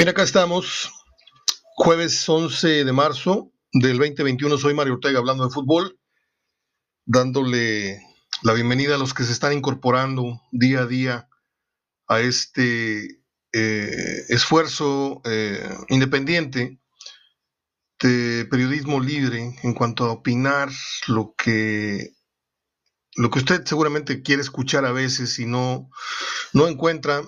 Bien, acá estamos, jueves 11 de marzo del 2021. Soy Mario Ortega hablando de fútbol, dándole la bienvenida a los que se están incorporando día a día a este eh, esfuerzo eh, independiente de periodismo libre en cuanto a opinar lo que lo que usted seguramente quiere escuchar a veces y no, no encuentra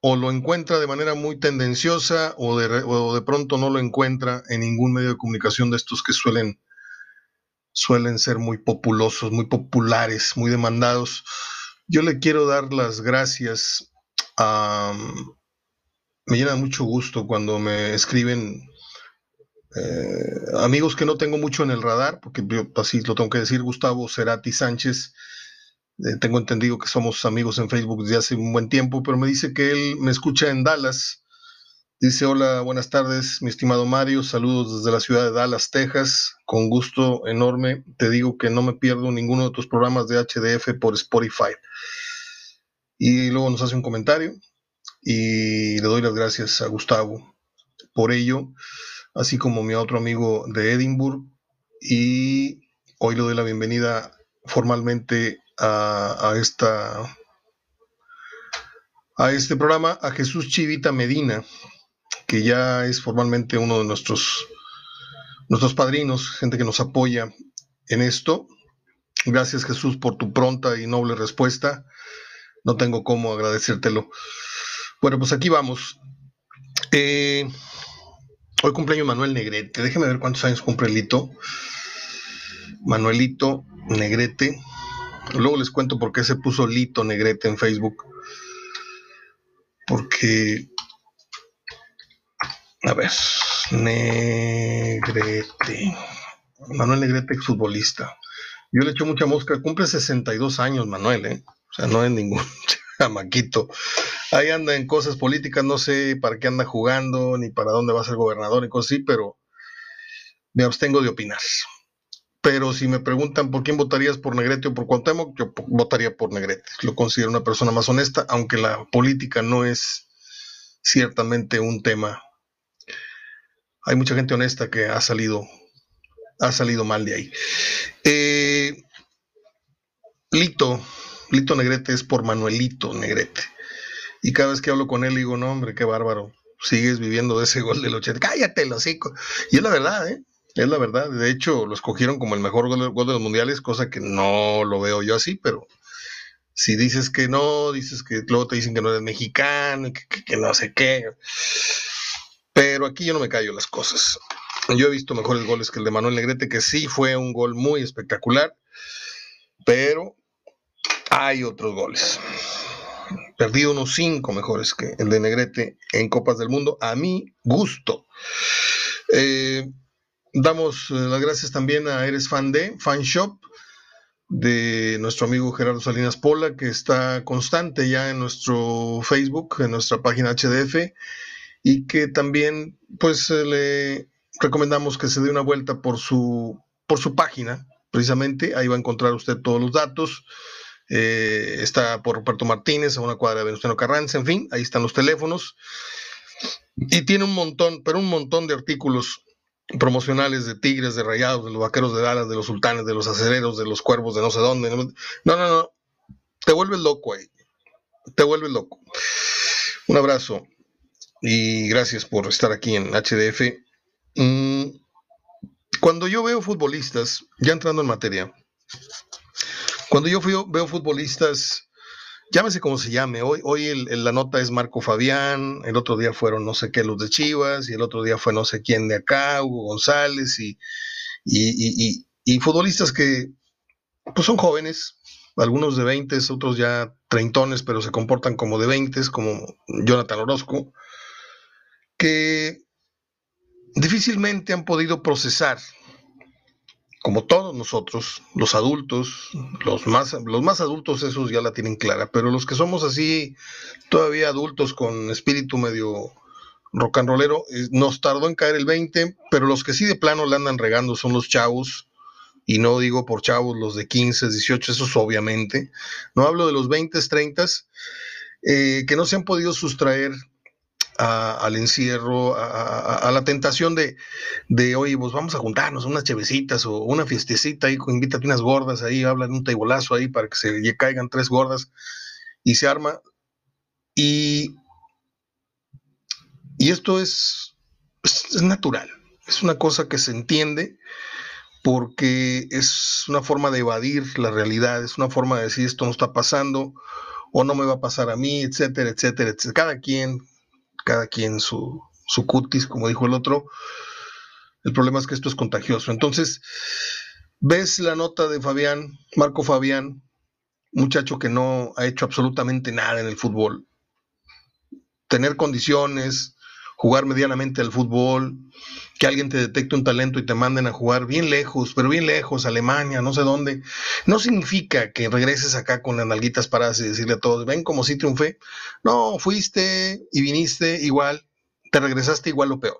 o lo encuentra de manera muy tendenciosa o de, o de pronto no lo encuentra en ningún medio de comunicación de estos que suelen, suelen ser muy populosos, muy populares, muy demandados. Yo le quiero dar las gracias a... Me llena mucho gusto cuando me escriben eh, amigos que no tengo mucho en el radar, porque yo así lo tengo que decir, Gustavo Cerati Sánchez, eh, tengo entendido que somos amigos en Facebook desde hace un buen tiempo, pero me dice que él me escucha en Dallas. Dice, hola, buenas tardes, mi estimado Mario, saludos desde la ciudad de Dallas, Texas, con gusto enorme. Te digo que no me pierdo ninguno de tus programas de HDF por Spotify. Y luego nos hace un comentario y le doy las gracias a Gustavo por ello, así como mi otro amigo de Edinburgh. Y hoy le doy la bienvenida formalmente a, esta a este programa a Jesús Chivita Medina, que ya es formalmente uno de nuestros nuestros padrinos, gente que nos apoya en esto. Gracias Jesús por tu pronta y noble respuesta. No tengo cómo agradecértelo. Bueno, pues aquí vamos. Eh, hoy cumpleaños Manuel Negrete. Déjeme ver cuántos años cumple Lito. Manuelito Negrete. Luego les cuento por qué se puso Lito Negrete en Facebook. Porque, a ver, Negrete. Manuel Negrete, exfutbolista. Yo le echo mucha mosca. Cumple 62 años, Manuel, ¿eh? O sea, no es ningún chamaquito. Ahí anda en cosas políticas, no sé para qué anda jugando, ni para dónde va a ser gobernador y cosas así, pero me abstengo de opinar pero si me preguntan por quién votarías por Negrete o por Cuauhtémoc, yo votaría por Negrete. Lo considero una persona más honesta, aunque la política no es ciertamente un tema. Hay mucha gente honesta que ha salido, ha salido mal de ahí. Eh, Lito, Lito Negrete es por Manuelito Negrete. Y cada vez que hablo con él digo, no, hombre, qué bárbaro. Sigues viviendo de ese gol del 80. Cállate, hocico. Y es la verdad, ¿eh? Es la verdad. De hecho, lo escogieron como el mejor gol, de los mundiales, cosa que no lo veo yo así, pero si dices que no, dices que luego te dicen que no eres mexicano, que, que, no sé qué. Pero aquí yo no me callo las cosas. Yo he visto mejores goles que el de Manuel Negrete, que sí fue un gol muy espectacular, pero hay otros goles. Perdí unos cinco mejores que el de Negrete en Copas del Mundo, a mi gusto. Eh, Damos eh, las gracias también a Eres Fan de Fan Shop de nuestro amigo Gerardo Salinas Pola, que está constante ya en nuestro Facebook, en nuestra página HDF, y que también pues eh, le recomendamos que se dé una vuelta por su, por su página, precisamente, ahí va a encontrar usted todos los datos. Eh, está por Roberto Martínez, a una cuadra de Venustiano Carranza, en fin, ahí están los teléfonos. Y tiene un montón, pero un montón de artículos promocionales de Tigres, de Rayados, de los Vaqueros de Dallas, de los Sultanes, de los Acereros, de los Cuervos, de no sé dónde. No, no, no. Te vuelves loco ahí. Te vuelves loco. Un abrazo y gracias por estar aquí en HDF. Mm, cuando yo veo futbolistas, ya entrando en materia, cuando yo veo futbolistas llámese como se llame. Hoy, hoy la nota es Marco Fabián, el otro día fueron no sé qué los de Chivas, y el otro día fue no sé quién de acá, Hugo González, y, y, y, futbolistas que pues son jóvenes, algunos de 20, otros ya treintones, pero se comportan como de 20, como Jonathan Orozco, que difícilmente han podido procesar como todos nosotros, los adultos, los más, los más adultos esos ya la tienen clara, pero los que somos así todavía adultos con espíritu medio rock and rollero, eh, nos tardó en caer el 20, pero los que sí de plano le andan regando son los chavos, y no digo por chavos los de 15, 18, esos obviamente, no hablo de los 20, 30, eh, que no se han podido sustraer al encierro, a, la tentación de, de, oye, pues vamos a juntarnos unas chevecitas o una fiestecita ahí, invítate unas gordas ahí, hablan un taibolazo ahí para que se caigan tres gordas y se arma. Y, y esto es, es natural, es una cosa que se entiende porque es una forma de evadir la realidad, es una forma de decir esto no está pasando o no me va a pasar a mí, etcétera, etcétera, etcétera. Cada quien cada quien su, su cutis, como dijo el otro. El problema es que esto es contagioso. Entonces, ves la nota de Fabián, Marco Fabián, muchacho que no ha hecho absolutamente nada en el fútbol. Tener condiciones, jugar medianamente al fútbol, que alguien te detecte un talento y te manden a jugar bien lejos, pero bien lejos, Alemania, no sé dónde, no significa que regreses acá con las nalguitas paradas y decirle a todos, ven como si triunfé. No, fuiste y viniste igual, te regresaste igual o peor.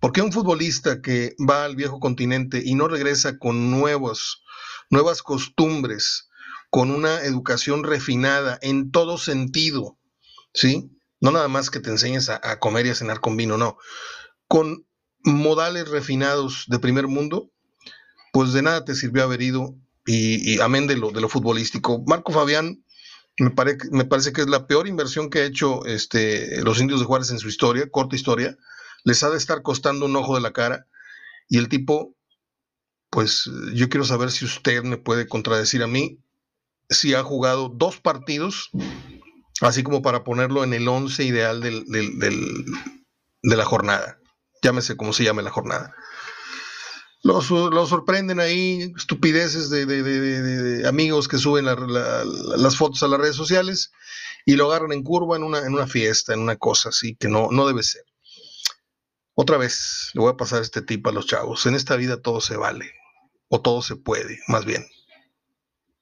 Porque un futbolista que va al viejo continente y no regresa con nuevos, nuevas costumbres, con una educación refinada en todo sentido, ¿sí? No nada más que te enseñes a, comer y a cenar con vino, no. Con modales refinados de primer mundo, pues de nada te sirvió haber ido y, amén de lo, de lo futbolístico. Marco Fabián me, me parece que es la peor inversión que ha hecho este, los indios de Juárez en su historia, corta historia. Les ha de estar costando un ojo de la cara. Y el tipo, pues yo quiero saber si usted me puede contradecir a mí, si ha jugado dos partidos, así como para ponerlo en el once ideal del, de la jornada llámese como se llame la jornada. Los, sorprenden ahí estupideces de, amigos que suben las fotos a las redes sociales y lo agarran en curva en una, fiesta, en una cosa así que no, no debe ser. Otra vez le voy a pasar este tip a los chavos. En esta vida todo se vale, o todo se puede, más bien,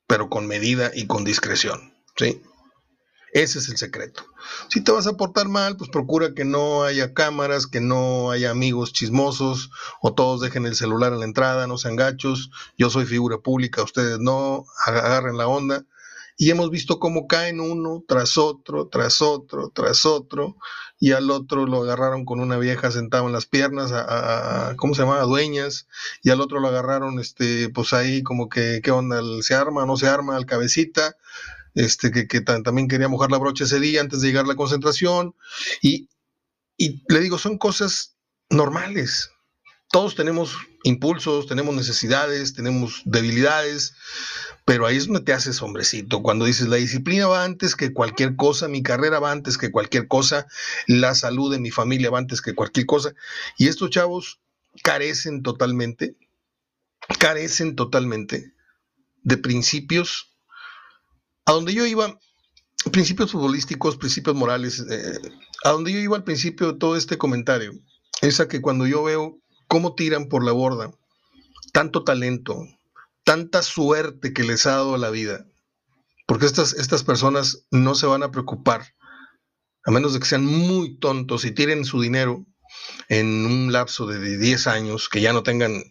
pero con medida y con discreción. ¿sí? Ese es el secreto. Si te vas a portar mal, pues procura que no haya cámaras, que no haya amigos chismosos, o todos dejen el celular en la entrada, no sean gachos. Yo soy figura pública, ustedes no, agarren la onda. Y hemos visto cómo caen uno tras otro, tras otro, tras otro, y al otro lo agarraron con una vieja sentada en las piernas, a, ¿cómo se llama? dueñas, y al otro lo agarraron, este, pues ahí como que, ¿qué onda? ¿Se arma, no se arma? Al cabecita este, que, también quería mojar la brocha ese día antes de llegar a la concentración. Y, y le digo, son cosas normales. Todos tenemos impulsos, tenemos necesidades, tenemos debilidades, pero ahí es donde te haces hombrecito. Cuando dices, la disciplina va antes que cualquier cosa, mi carrera va antes que cualquier cosa, la salud de mi familia va antes que cualquier cosa. Y estos chavos carecen totalmente, carecen totalmente de principios a donde yo iba, principios futbolísticos, principios morales, eh, a donde yo iba al principio de todo este comentario, es a que cuando yo veo cómo tiran por la borda tanto talento, tanta suerte que les ha dado la vida, porque estas, estas personas no se van a preocupar, a menos de que sean muy tontos y tiren su dinero en un lapso de 10 años, que ya no tengan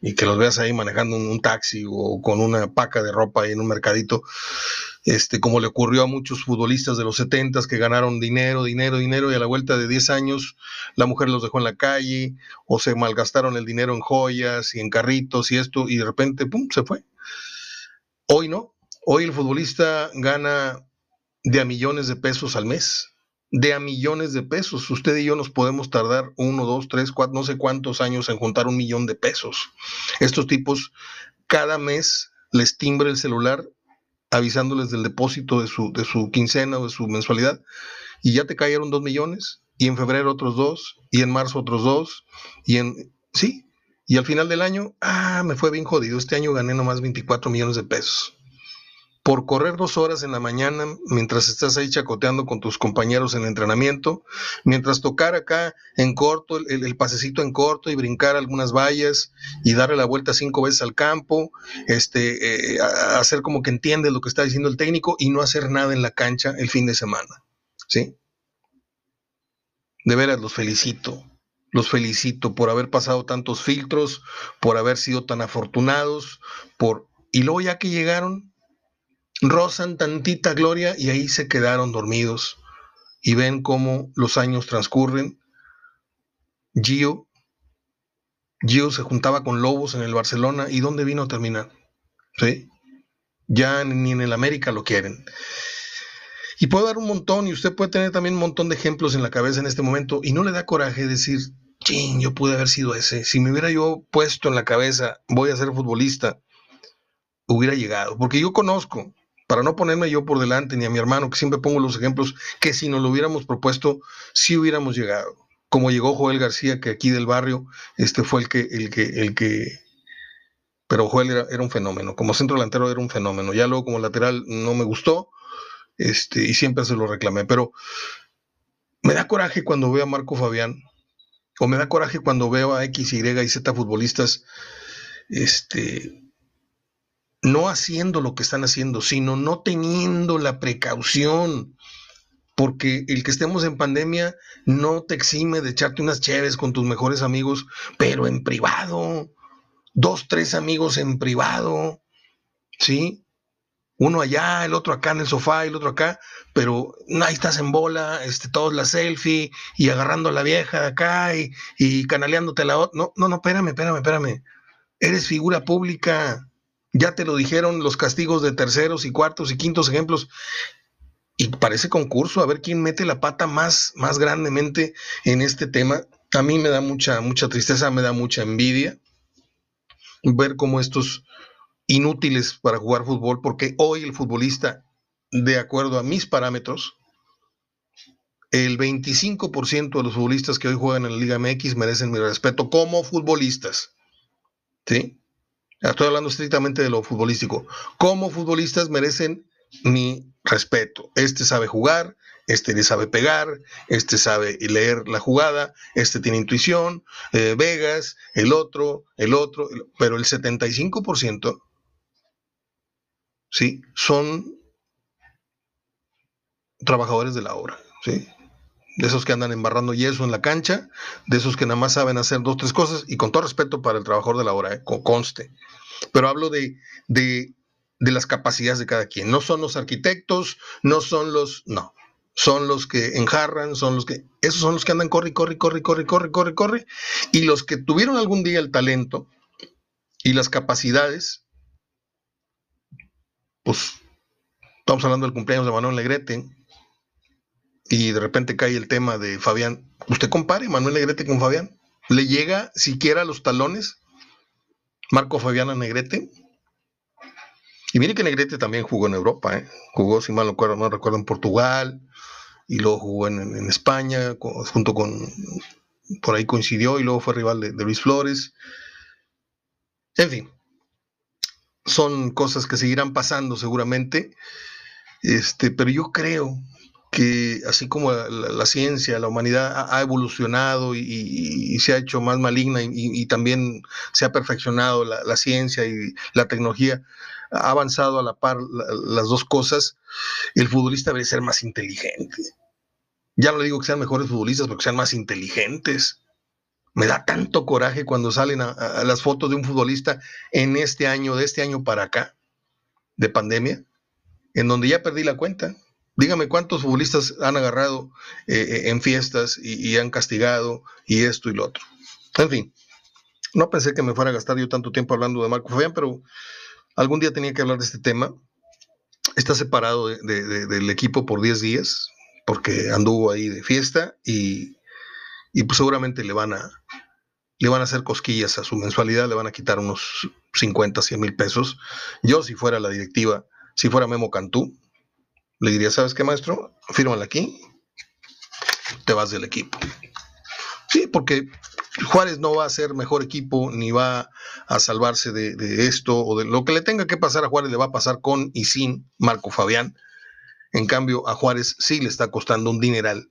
y que los veas ahí manejando un, taxi o con una paca de ropa ahí en un mercadito, este, como le ocurrió a muchos futbolistas de los 70 que ganaron dinero, dinero, dinero y a la vuelta de 10 años la mujer los dejó en la calle o se malgastaron el dinero en joyas y en carritos y esto y de repente, ¡pum!, se fue. Hoy no, hoy el futbolista gana de a millones de pesos al mes de a millones de pesos. Usted y yo nos podemos tardar uno, dos, tres, cuatro, no sé cuántos años en juntar un millón de pesos. Estos tipos cada mes les timbre el celular avisándoles del depósito de su, de su quincena o de su mensualidad y ya te cayeron dos millones y en febrero otros dos y en marzo otros dos y en... Sí, y al final del año, ah, me fue bien jodido. Este año gané nomás 24 millones de pesos por correr dos horas en la mañana mientras estás ahí chacoteando con tus compañeros en el entrenamiento, mientras tocar acá en corto, el, pasecito en corto y brincar algunas vallas y darle la vuelta cinco veces al campo, este, eh, hacer como que entiendes lo que está diciendo el técnico y no hacer nada en la cancha el fin de semana. ¿Sí? De veras, los felicito. Los felicito por haber pasado tantos filtros, por haber sido tan afortunados, por... Y luego ya que llegaron, rozan tantita gloria y ahí se quedaron dormidos y ven cómo los años transcurren. Gio, Gio se juntaba con Lobos en el Barcelona y ¿dónde vino a terminar? ¿Sí? Ya ni en el América lo quieren. Y puedo dar un montón, y usted puede tener también un montón de ejemplos en la cabeza en este momento, y no le da coraje decir, ching, yo pude haber sido ese. Si me hubiera yo puesto en la cabeza, voy a ser futbolista, hubiera llegado. Porque yo conozco, para no ponerme yo por delante, ni a mi hermano, que siempre pongo los ejemplos, que si nos lo hubiéramos propuesto, sí hubiéramos llegado. Como llegó Joel García, que aquí del barrio, este fue el que, el que, el que pero Joel era, era, un fenómeno. Como centro delantero era un fenómeno. Ya luego como lateral no me gustó este, y siempre se lo reclamé. Pero me da coraje cuando veo a Marco Fabián, o me da coraje cuando veo a X, Y y Z futbolistas este, no haciendo lo que están haciendo, sino no teniendo la precaución. Porque el que estemos en pandemia no te exime de echarte unas chéves con tus mejores amigos, pero en privado dos, tres amigos en privado, ¿sí? Uno allá, el otro acá en el sofá, el otro acá, pero ahí estás en bola, este, todos la selfie y agarrando a la vieja de acá y, y canaleándote la otra. No, no, no, espérame, espérame, espérame. Eres figura pública. Ya te lo dijeron los castigos de terceros y cuartos y quintos ejemplos. Y parece concurso a ver quién mete la pata más, más grandemente en este tema. A mí me da mucha, mucha tristeza, me da mucha envidia ver cómo estos inútiles para jugar fútbol, porque hoy el futbolista, de acuerdo a mis parámetros, el 25% de los futbolistas que hoy juegan en la Liga MX merecen mi respeto como futbolistas. ¿Sí? Estoy hablando estrictamente de lo futbolístico. Como futbolistas merecen mi respeto. Este sabe jugar, este le sabe pegar, este sabe leer la jugada, este tiene intuición, eh, Vegas, el otro, el otro, pero el 75%, ¿sí? Son trabajadores de la obra, ¿sí? De esos que andan embarrando yeso en la cancha, de esos que nada más saben hacer dos, tres cosas, y con todo respeto para el trabajador de la obra, ¿eh? conste. Pero hablo de, de, de las capacidades de cada quien. No son los arquitectos, no son los... No, son los que enjarran, son los que, esos son los que andan corre, corre, corre, corre, corre, corre, corre, y los que tuvieron algún día el talento y las capacidades, pues estamos hablando del cumpleaños de Manuel Negrete, y de repente cae el tema de Fabián. Usted compare Manuel Negrete con Fabián. ¿Le llega siquiera a los talones Marco Fabián a Negrete? Y mire que Negrete también jugó en Europa, ¿eh? jugó, si mal no recuerdo, no recuerdo, en Portugal, y luego jugó en, España, junto con, por ahí coincidió, y luego fue rival de, Luis Flores. En fin, son cosas que seguirán pasando seguramente, este, pero yo creo que así como la, ciencia, la humanidad ha, evolucionado y, se ha hecho más maligna y, también se ha perfeccionado la, ciencia y la tecnología, ha avanzado a la par las dos cosas, el futbolista debe ser más inteligente. Ya no le digo que sean mejores futbolistas, pero que sean más inteligentes. Me da tanto coraje cuando salen las fotos de un futbolista en este año, de este año para acá, de pandemia, en donde ya perdí la cuenta. Dígame cuántos futbolistas han agarrado eh, eh, en fiestas y, y, han castigado y esto y lo otro. En fin, no pensé que me fuera a gastar yo tanto tiempo hablando de Marco Fabián, pero algún día tenía que hablar de este tema está separado del equipo por 10 días, porque anduvo ahí de fiesta y, pues seguramente le van a le van a hacer cosquillas a su mensualidad, le van a quitar unos 50, 100 mil pesos. Yo, si fuera la directiva, si fuera Memo Cantú, le diría, ¿sabes qué, maestro? Fírmala aquí, te vas del equipo. Sí, porque Juárez no va a ser mejor equipo ni va a salvarse de, esto o de lo que le tenga que pasar a Juárez le va a pasar con y sin Marco Fabián. En cambio, a Juárez sí le está costando un dineral.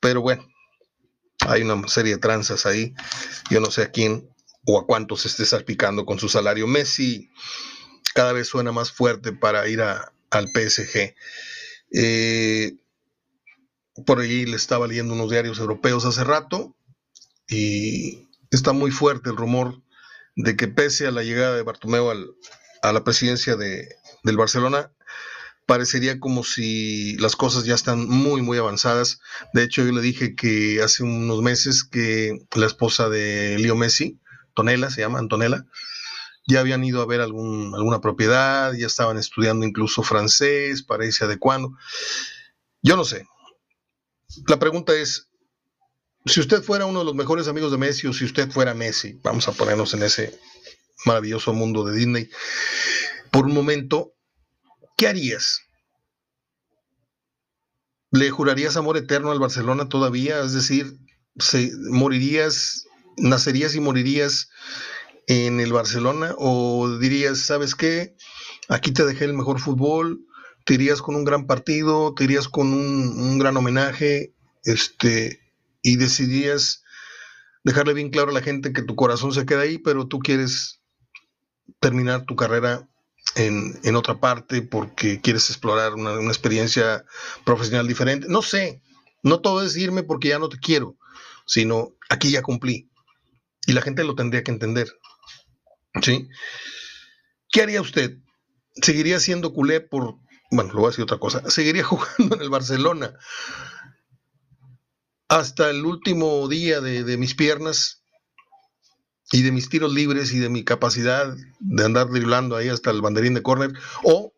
Pero bueno, hay una serie de tranzas ahí. Yo no sé a quién o a cuántos esté salpicando con su salario. Messi cada vez suena más fuerte para ir al PSG. Eh, por ahí le estaba leyendo unos diarios europeos hace rato y está muy fuerte el rumor de que pese a la llegada de Bartomeu a la presidencia de, del Barcelona, parecería como si las cosas ya están muy, muy avanzadas. De hecho, yo le dije que hace unos meses que la esposa de Leo Messi, Tonela, se llama Antonella, ya habían ido a ver algún, alguna propiedad, ya estaban estudiando incluso francés para irse adecuando. Yo no sé. La pregunta es, si usted fuera uno de los mejores amigos de Messi o si usted fuera Messi, vamos a ponernos en ese maravilloso mundo de Disney, por un momento, ¿qué harías? ¿Le jurarías amor eterno al Barcelona todavía? Es decir, se, ¿morirías, nacerías y morirías en el Barcelona? ¿O dirías, sabes qué? Aquí te dejé el mejor fútbol, te irías con un gran partido, te irías con un, un gran homenaje, este, y decidías dejarle bien claro a la gente que tu corazón se queda ahí, pero tú quieres terminar tu carrera en, otra parte porque quieres explorar una, experiencia profesional diferente. No sé, no todo es irme porque ya no te quiero, sino aquí ya cumplí. Y la gente lo tendría que entender. ¿Sí? ¿Qué haría usted? ¿Seguiría siendo culé por... Bueno, lo voy a decir otra cosa. ¿Seguiría jugando en el Barcelona hasta el último día de, mis piernas? y de mis tiros libres y de mi capacidad de andar driblando ahí hasta el banderín de córner, o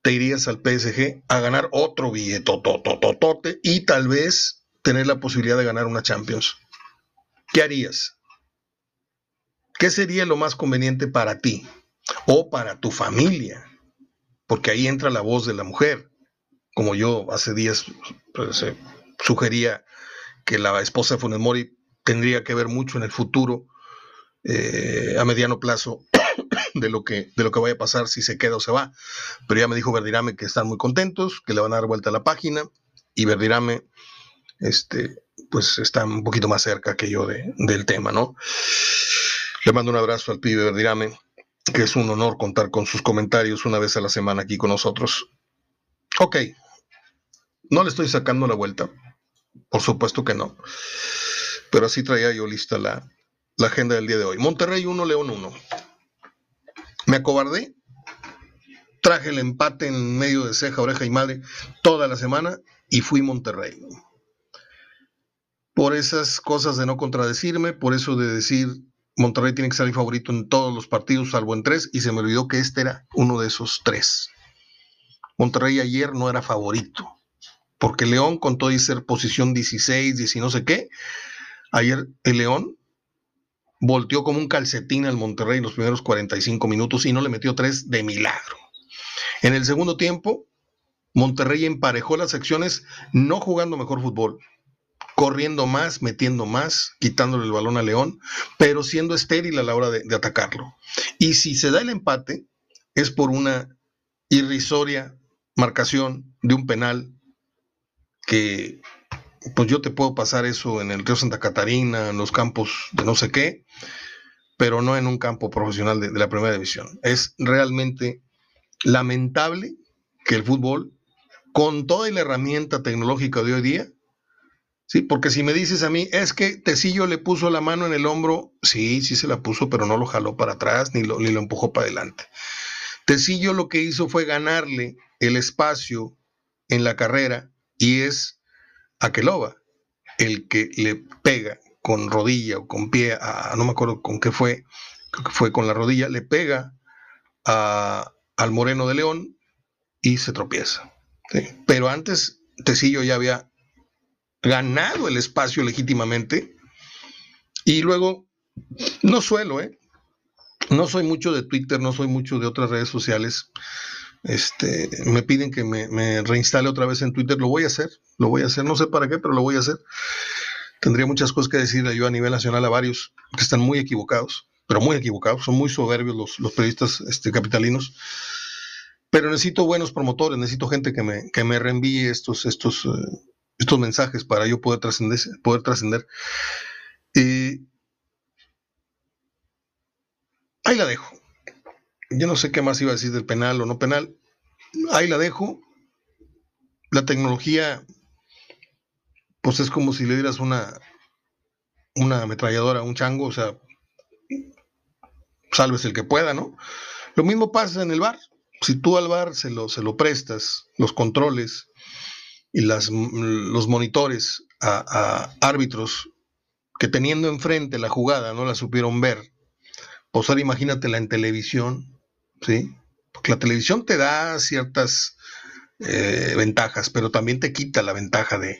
te irías al PSG a ganar otro billete y tal vez tener la posibilidad de ganar una Champions. ¿Qué harías? ¿Qué sería lo más conveniente para ti o para tu familia? Porque ahí entra la voz de la mujer. Como yo hace días pues, eh, sugería que la esposa de Funes Mori tendría que ver mucho en el futuro eh, a mediano plazo de lo, que, de lo que vaya a pasar si se queda o se va. Pero ya me dijo Verdirame que están muy contentos, que le van a dar vuelta a la página y Verdirame este, pues está un poquito más cerca que yo del tema, ¿no? Le mando un abrazo al pibe Verdirame, que es un honor contar con sus comentarios una vez a la semana aquí con nosotros. Ok, no le estoy sacando la vuelta, por supuesto que no, pero así traía yo lista la, la agenda del día de hoy. Monterrey 1, León 1. Me acobardé, traje el empate en medio de ceja, oreja y madre toda la semana y fui Monterrey. Por esas cosas de no contradecirme, por eso de decir Monterrey tiene que salir favorito en todos los partidos, salvo en tres, y se me olvidó que este era uno de esos tres. Monterrey ayer no era favorito, porque León, con todo y ser posición 16, 10 y no sé qué, ayer el León volteó como un calcetín al Monterrey en los primeros 45 minutos y no le metió tres de milagro. En el segundo tiempo, Monterrey emparejó las acciones no jugando mejor fútbol, corriendo más, metiendo más, quitándole el balón a León, pero siendo estéril a la hora de, atacarlo. Y si se da el empate, es por una irrisoria marcación de un penal que pues yo te puedo pasar eso en el río Santa Catarina, en los campos de no sé qué, pero no en un campo profesional de, la primera división. Es realmente lamentable que el fútbol, con toda la herramienta tecnológica de hoy día, sí, porque si me dices a mí, es que Tecillo le puso la mano en el hombro, sí, sí se la puso, pero no lo jaló para atrás ni lo, ni lo empujó para adelante. Tecillo lo que hizo fue ganarle el espacio en la carrera y es Aqueloba, el que le pega con rodilla o con pie, a, no me acuerdo con qué fue, creo que fue con la rodilla, le pega al Moreno de León y se tropieza. Pero antes Tecillo ya había ganado el espacio legítimamente y luego no suelo, ¿eh? No soy mucho de Twitter, no soy mucho de otras redes sociales. Este, me piden que me, reinstale otra vez en Twitter, lo voy a hacer, lo voy a hacer, no sé para qué, pero lo voy a hacer. Tendría muchas cosas que decirle yo a nivel nacional a varios que están muy equivocados, pero muy equivocados, son muy soberbios los, periodistas este, capitalinos. Pero necesito buenos promotores, necesito gente que me, que me reenvíe estos, estos, eh, estos mensajes para yo poder trascender. Poder trascender. ahí la dejo. Yo no sé qué más iba a decir del penal o no penal. Ahí la dejo. La tecnología, pues es como si le dieras una, una ametralladora a un chango, o sea, salves el que pueda, ¿no? Lo mismo pasa en el bar. si tú al bar se lo, se lo prestas, los controles y las, los monitores a, a árbitros que teniendo enfrente la jugada no la supieron ver, pues ahora imagínatela en televisión, ¿sí? Porque la televisión te da ciertas eh, ventajas, pero también te quita la ventaja de,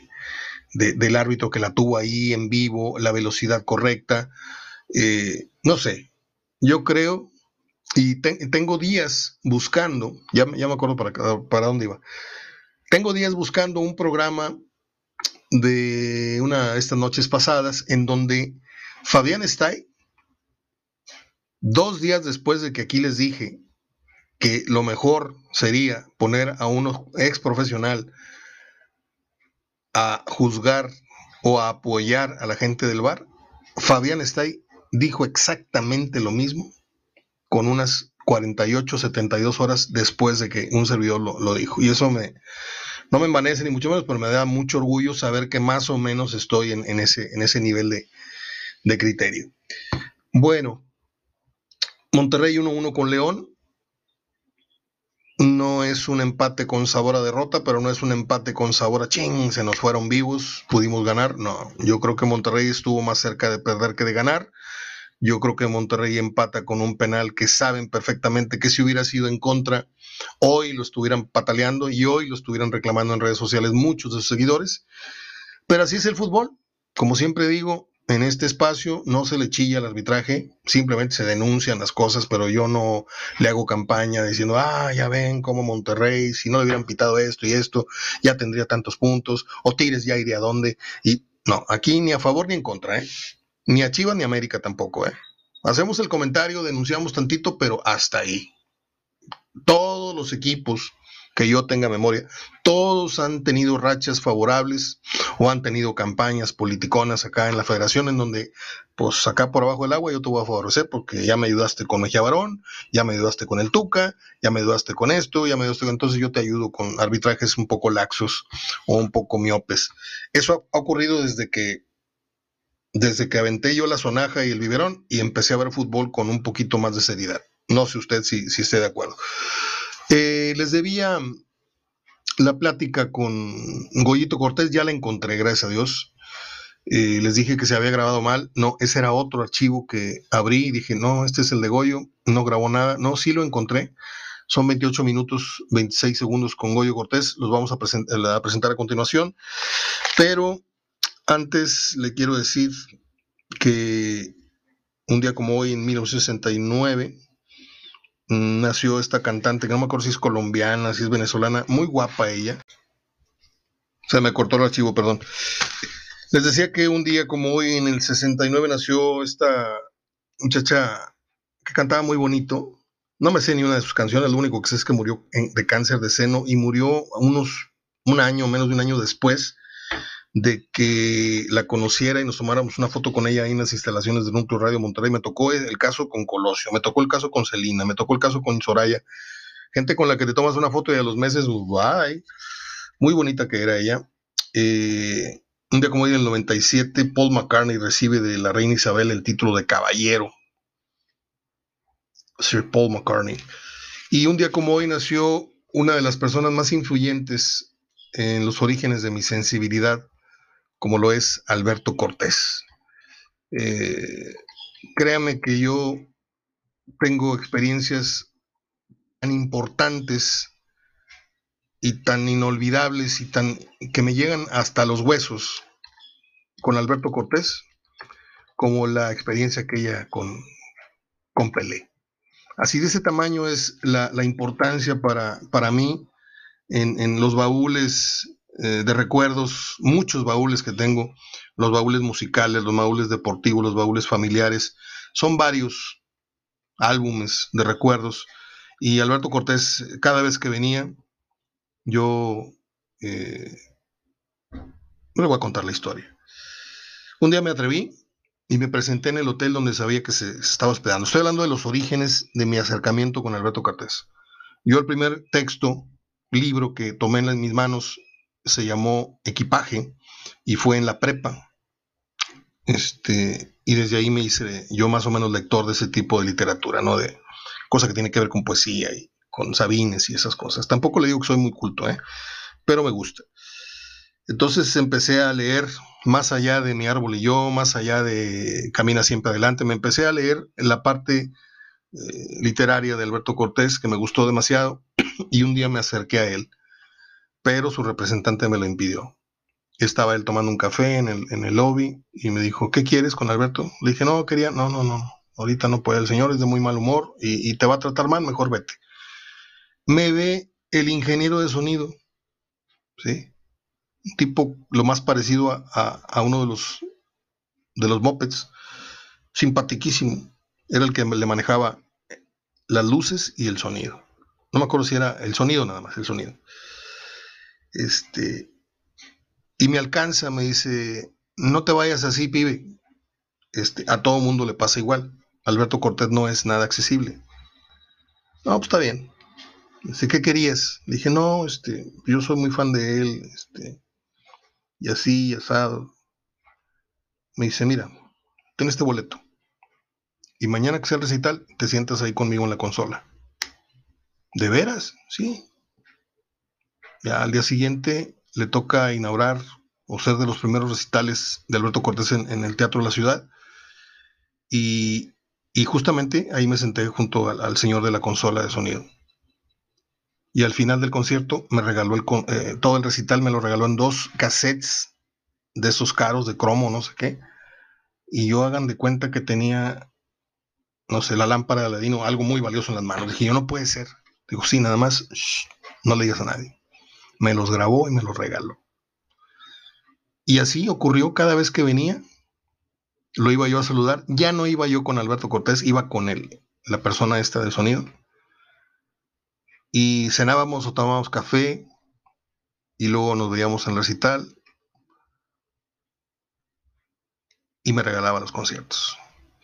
del árbitro que la tuvo ahí en vivo, la velocidad correcta. Eh, no sé, yo creo, y tengo días buscando, ya, ya me acuerdo para, para dónde iba, tengo días buscando un programa de una de estas noches pasadas en donde Fabián ahí. Dos días después de que aquí les dije que lo mejor sería poner a un ex profesional a juzgar o a apoyar a la gente del bar, Fabián Stay dijo exactamente lo mismo con unas 48, 72 horas después de que un servidor lo, dijo. Y eso me, no me envanece ni mucho menos, pero me da mucho orgullo saber que más o menos estoy en, ese, en ese nivel de, de criterio. Bueno, Monterrey 1-1 con León. No es un empate con sabor a derrota, pero no es un empate con sabor a ching, se nos fueron vivos, pudimos ganar. No, yo creo que Monterrey estuvo más cerca de perder que de ganar. Yo creo que Monterrey empata con un penal que saben perfectamente que si hubiera sido en contra, hoy lo estuvieran pataleando y hoy lo estuvieran reclamando en redes sociales muchos de sus seguidores. Pero así es el fútbol. Como siempre digo, en este espacio no se le chilla al arbitraje, simplemente se denuncian las cosas, pero yo no le hago campaña diciendo, ah, ya ven como Monterrey, si no le hubieran pitado esto y esto, ya tendría tantos puntos, o Tigres ya iría a dónde. Y no, aquí ni a favor ni en contra, ¿eh? Ni a Chivas ni a América tampoco, ¿eh? Hacemos el comentario, denunciamos tantito, pero hasta ahí. Todos los equipos que yo tenga memoria, todos han tenido rachas favorables o han tenido campañas politiconas acá en la federación en donde, pues acá por abajo del agua yo te voy a favorecer porque ya me ayudaste con Mejía Barón, ya me ayudaste con el Tuca, ya me ayudaste con esto, ya me ayudaste con... Entonces yo te ayudo con arbitrajes un poco laxos o un poco miopes. Eso ha ocurrido desde que desde que aventé yo la sonaja y el biberón y empecé a ver fútbol con un poquito más de seriedad. No sé usted si, si esté de acuerdo. Eh, les debía la plática con Goyito Cortés, ya la encontré, gracias a Dios. Eh, les dije que se había grabado mal. No, ese era otro archivo que abrí y dije, no, este es el de Goyo, no grabó nada. No, sí lo encontré. Son 28 minutos, 26 segundos con Goyo Cortés. Los vamos a, a presentar a continuación. Pero antes le quiero decir que un día como hoy, en 1969, nació esta cantante, que no me acuerdo si es colombiana, si es venezolana, muy guapa ella. Se me cortó el archivo, perdón. Les decía que un día como hoy, en el 69, nació esta muchacha que cantaba muy bonito. No me sé ni una de sus canciones, lo único que sé es que murió de cáncer de seno y murió unos, un año, menos de un año después de que la conociera y nos tomáramos una foto con ella ahí en las instalaciones de Núcleo Radio Monterrey. Me tocó el caso con Colosio, me tocó el caso con Celina, me tocó el caso con Soraya. Gente con la que te tomas una foto y a los meses, bye. Muy bonita que era ella. Eh, un día como hoy, en el 97, Paul McCartney recibe de la reina Isabel el título de caballero. Sir Paul McCartney. Y un día como hoy nació una de las personas más influyentes en los orígenes de mi sensibilidad, como lo es Alberto Cortés. Eh, créame que yo tengo experiencias tan importantes y tan inolvidables y tan que me llegan hasta los huesos con Alberto Cortés como la experiencia aquella con, con Pelé. Así de ese tamaño es la, importancia para, para mí en, en, los baúles eh, de recuerdos, muchos baúles que tengo, los baúles musicales, los baúles deportivos, los baúles familiares, son varios álbumes de recuerdos. Y Alberto Cortés, cada vez que venía, yo eh, le voy a contar la historia. Un día me atreví y me presenté en el hotel donde sabía que se, se, estaba hospedando. Estoy hablando de los orígenes de mi acercamiento con Alberto Cortés. Yo el primer texto, libro que tomé en mis manos se llamó Equipaje y fue en la prepa. Este, y desde ahí me hice yo más o menos lector de ese tipo de literatura, ¿no? De cosa que tiene que ver con poesía y con Sabines y esas cosas. Tampoco le digo que soy muy culto, ¿eh? pero me gusta. Entonces empecé a leer más allá de Mi Árbol y yo, más allá de Camina siempre adelante, me empecé a leer la parte eh, literaria de Alberto Cortés que me gustó demasiado y un día me acerqué a él, pero su representante me lo impidió. Estaba él tomando un café en el, en el lobby y me dijo, ¿qué quieres con Alberto? Le dije, no, quería, no, no, no, ahorita no puede, el señor es de muy mal humor y, te va a tratar mal, mejor vete. Me ve el ingeniero de sonido, ¿sí? Un tipo lo más parecido a, uno de los, de los mopeds, simpatiquísimo. Era el que le manejaba las luces y el sonido. No me acuerdo si era el sonido nada más, el sonido. Este, y me alcanza, me dice, no te vayas así, pibe. Este, a todo mundo le pasa igual. Alberto Cortés no es nada accesible. No, pues está bien. Dice, ¿qué querías? Dije, no, este, yo soy muy fan de él, este, y así, y asado. Me dice, mira, ten este boleto. Y mañana que sea el recital, te sientas ahí conmigo en la consola. ¿De veras? Sí. Ya al día siguiente le toca inaugurar o ser de los primeros recitales de Alberto Cortés en, el Teatro de la Ciudad. Y, justamente ahí me senté junto al, señor de la consola de sonido. Y al final del concierto me regaló el, eh, todo el recital, me lo regaló en dos cassettes de esos caros de cromo, no sé qué. Y yo hagan de cuenta que tenía, no sé, la lámpara de Aladino, algo muy valioso en las manos. Dije, yo no puede ser. Digo, sí, nada más, no le digas a nadie. Me los grabó y me los regaló. Y así ocurrió cada vez que venía, lo iba yo a saludar. Ya no iba yo con Alberto Cortés, iba con él, la persona esta del sonido. Y cenábamos o tomábamos café y luego nos veíamos en el recital y me regalaba los conciertos.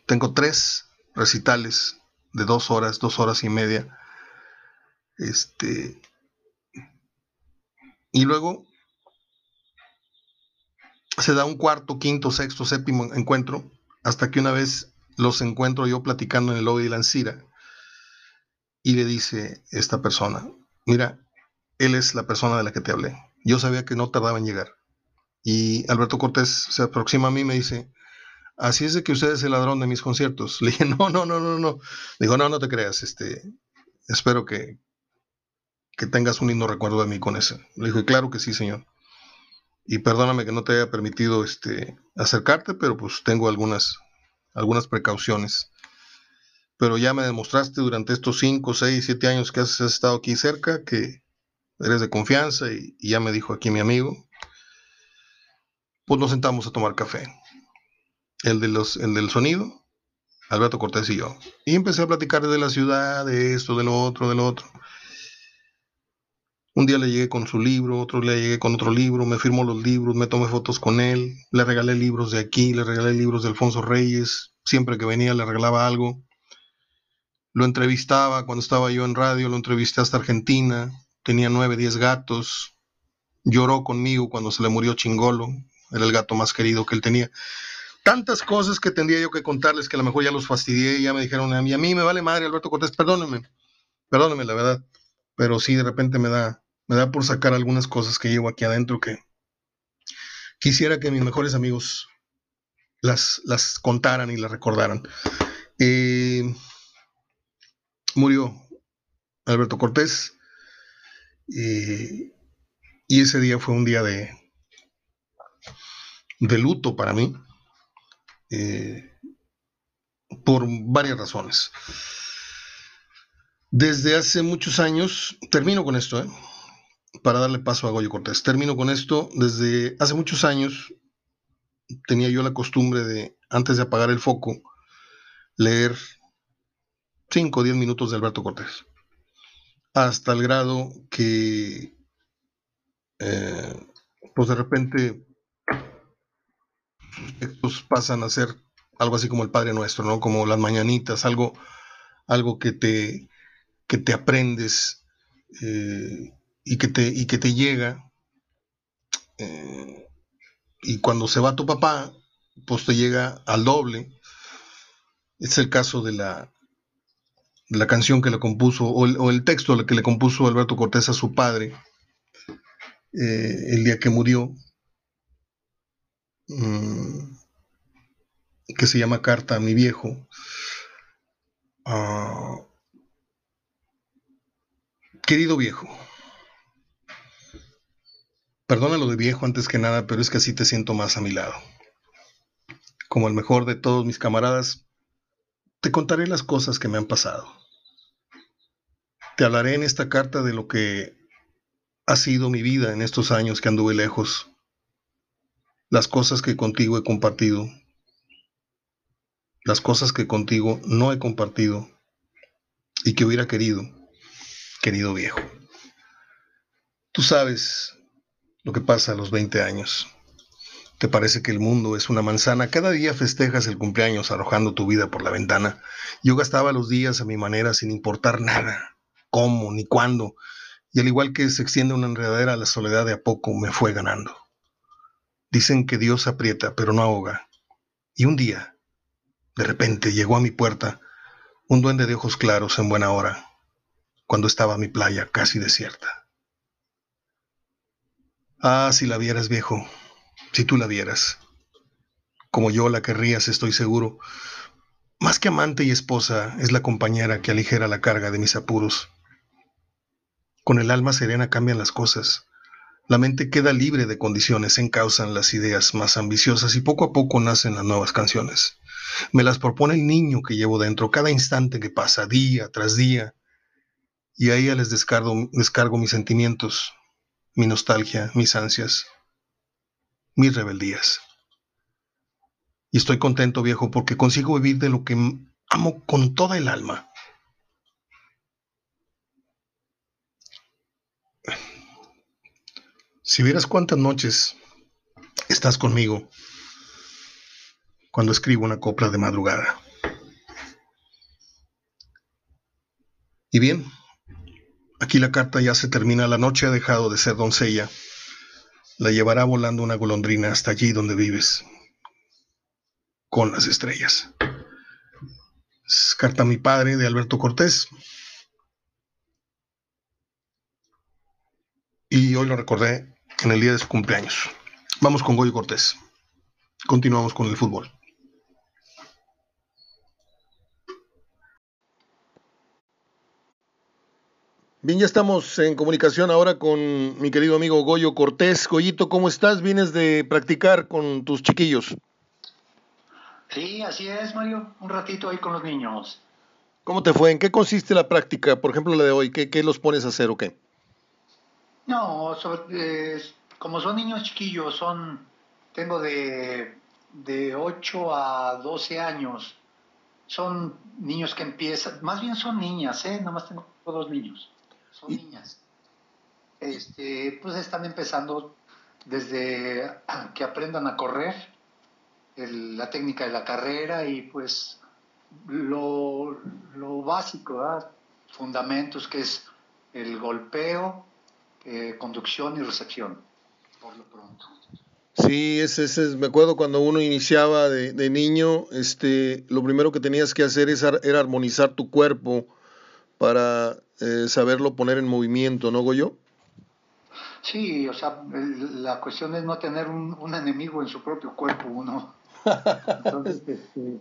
Tengo tres recitales de dos horas, dos horas y media. Este. Y luego se da un cuarto, quinto, sexto, séptimo encuentro, hasta que una vez los encuentro yo platicando en el lobby de la Ancira, y le dice esta persona, mira, él es la persona de la que te hablé. Yo sabía que no tardaba en llegar. Y Alberto Cortés se aproxima a mí y me dice, así es de que usted es el ladrón de mis conciertos. Le dije, no, no, no, no, no. Digo, no, no te creas, este, espero que, que tengas un lindo recuerdo de mí con eso. Le dije, claro que sí, señor y perdóname que no te haya permitido este, acercarte, pero pues tengo algunas, algunas precauciones. Pero ya me demostraste durante estos 5, 6, 7 años que has estado aquí cerca que eres de confianza y, ya me dijo aquí mi amigo. Pues nos sentamos a tomar café. El, de los, el del sonido, Alberto Cortés y yo. Y empecé a platicar de la ciudad, de esto, de lo otro, de lo otro. Un día le llegué con su libro, otro le llegué con otro libro, me firmó los libros, me tomé fotos con él, le regalé libros de aquí, le regalé libros de Alfonso Reyes, siempre que venía le regalaba algo. Lo entrevistaba cuando estaba yo en radio, lo entrevisté hasta Argentina, tenía nueve, diez gatos, lloró conmigo cuando se le murió Chingolo, era el gato más querido que él tenía. Tantas cosas que tendría yo que contarles que a lo mejor ya los fastidié ya me dijeron a mí, a mí me vale madre Alberto Cortés, perdóneme, perdóneme la verdad, pero sí de repente me da, me da por sacar algunas cosas que llevo aquí adentro que quisiera que mis mejores amigos las, las contaran y las recordaran. Murió Alberto Cortés y ese día fue un día de, de luto para mí eh, por varias razones. Desde hace muchos años, termino con esto, ¿eh? Para darle paso a Goyo Cortés. Termino con esto. Desde hace muchos años tenía yo la costumbre de, antes de apagar el foco, leer 5 o 10 minutos de Alberto Cortés. Hasta el grado que, eh, pues de repente, estos pasan a ser algo así como el Padre Nuestro, ¿no? Como las mañanitas, algo, algo que te, que te aprendes. Eh, y que te, y que te llega, eh, y cuando se va tu papá, pues te llega al doble. Es el caso de la, la canción que le compuso, o el, texto que le compuso Alberto Cortés a su padre eh, el día que murió, mm, que se llama Carta a mi viejo. Ah, querido viejo, perdónalo de viejo antes que nada, pero es que así te siento más a mi lado. Como el mejor de todos mis camaradas, te contaré las cosas que me han pasado. Te hablaré en esta carta de lo que ha sido mi vida en estos años que anduve lejos, las cosas que contigo he compartido, las cosas que contigo no he compartido y que hubiera querido, querido viejo. Tú sabes lo que pasa a los 20 años. ¿Te parece que el mundo es una manzana? Cada día festejas el cumpleaños arrojando tu vida por la ventana. Yo gastaba los días a mi manera sin importar nada, cómo ni cuándo, y al igual que se extiende una enredadera, la soledad de a poco me fue ganando. Dicen que Dios aprieta, pero no ahoga. Y un día, de repente, llegó a mi puerta un duende de ojos claros en buena hora, cuando estaba mi playa casi desierta. Ah, si la vieras, viejo, si tú la vieras. Como yo la querrías, estoy seguro. Más que amante y esposa, es la compañera que aligera la carga de mis apuros. Con el alma serena cambian las cosas. La mente queda libre de condiciones, se encausan las ideas más ambiciosas y poco a poco nacen las nuevas canciones. Me las propone el niño que llevo dentro cada instante que pasa, día tras día. Y a ella les descargo, descargo mis sentimientos, mi nostalgia, mis ansias, mis rebeldías. Y estoy contento, viejo, porque consigo vivir de lo que amo con toda el alma. Si vieras cuántas noches estás conmigo cuando escribo una copla de madrugada. Y bien, aquí la carta ya se termina, la noche ha dejado de ser doncella la llevará volando una golondrina hasta allí donde vives, con las estrellas. carta a mi padre de Alberto Cortés. Y hoy lo recordé en el día de su cumpleaños. Vamos con Goyo Cortés. Continuamos con el fútbol. Bien, ya estamos en comunicación ahora con mi querido amigo Goyo Cortés. Goyito, ¿cómo estás? ¿Vienes de practicar con tus chiquillos? Sí, así es, Mario. Un ratito ahí con los niños. ¿Cómo te fue? ¿En qué consiste la práctica? Por ejemplo, la de hoy. ¿Qué, los pones a hacer o qué? No, eh, como son niños chiquillos, son, tengo de, de 8 a 12 años. Son niños que empiezan, más bien son niñas, ¿eh? Nada más tengo dos niños son niñas. Este, pues están empezando desde que aprendan a correr, la técnica de la carrera y pues lo, básico, fundamentos que es el golpeo, eh, conducción y recepción, por lo pronto. Sí, ese, ese, me acuerdo cuando uno iniciaba de, niño, este, lo primero que tenías que hacer es, era armonizar tu cuerpo para eh, saberlo poner en movimiento, ¿no, Goyo? Sí, o sea, la cuestión es no tener un, enemigo en su propio cuerpo, uno. Entonces, este,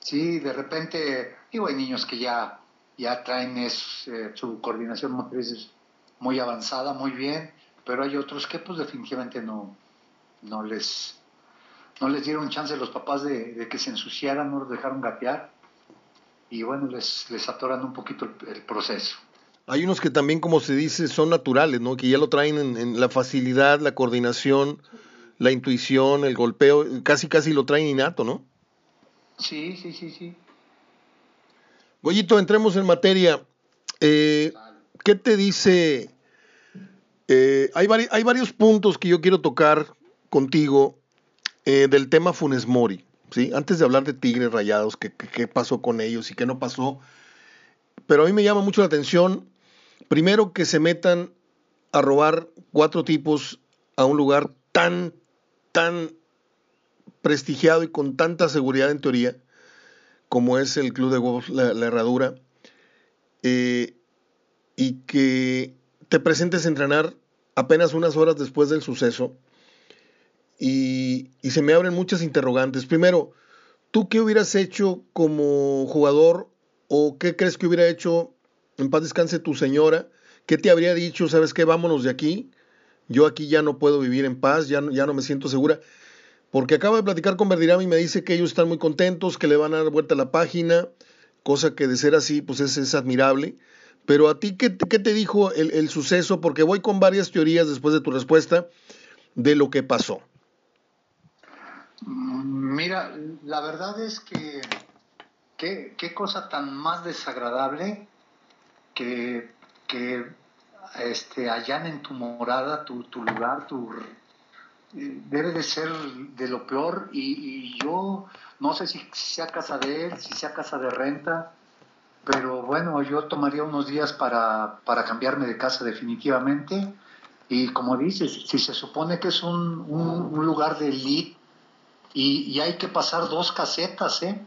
sí, de repente, digo, hay niños que ya, ya traen eh, su coordinación motriz muy avanzada, muy bien, pero hay otros que pues definitivamente no, no les no les dieron chance los papás de, de que se ensuciaran, no los dejaron gatear y bueno, les, les atoran un poquito el, proceso. Hay unos que también, como se dice, son naturales, ¿no? Que ya lo traen en, la facilidad, la coordinación, la intuición, el golpeo, casi casi lo traen innato, ¿no? Sí, sí, sí, sí. Goyito, entremos en materia. Eh, ¿Qué te dice? Eh, hay, hay, varios puntos que yo quiero tocar contigo eh, del tema Funes Mori. Antes de hablar de Tigres Rayados, qué, pasó con ellos y qué no pasó. Pero a mí me llama mucho la atención, primero que se metan a robar cuatro tipos a un lugar tan, tan prestigiado y con tanta seguridad en teoría, como es el Club de Huevos La, Herradura. eh, y que te presentes a entrenar apenas unas horas después del suceso y, se me abren muchas interrogantes. Primero, ¿tú qué hubieras hecho como jugador o qué crees que hubiera hecho, en paz descanse tu señora? ¿Qué te habría dicho? ¿Sabes qué? Vámonos de aquí. Yo aquí ya no puedo vivir en paz, ya, no me siento segura. Porque acabo de platicar con Verdirami y me dice que ellos están muy contentos, que le van a dar vuelta a la página, cosa que de ser así, pues es, admirable. Pero a ti, ¿qué, te dijo el, suceso? Porque voy con varias teorías después de tu respuesta de lo que pasó. Mira, la verdad es que qué, cosa tan más desagradable que, que este, en tu morada, tu, lugar, tu, debe de ser de lo peor. Y, yo no sé si sea casa de él, si sea casa de renta, pero bueno, yo tomaría unos días para, para cambiarme de casa definitivamente. Y como dices, si se supone que es un, un, lugar de elite y, hay que pasar dos casetas, ¿eh?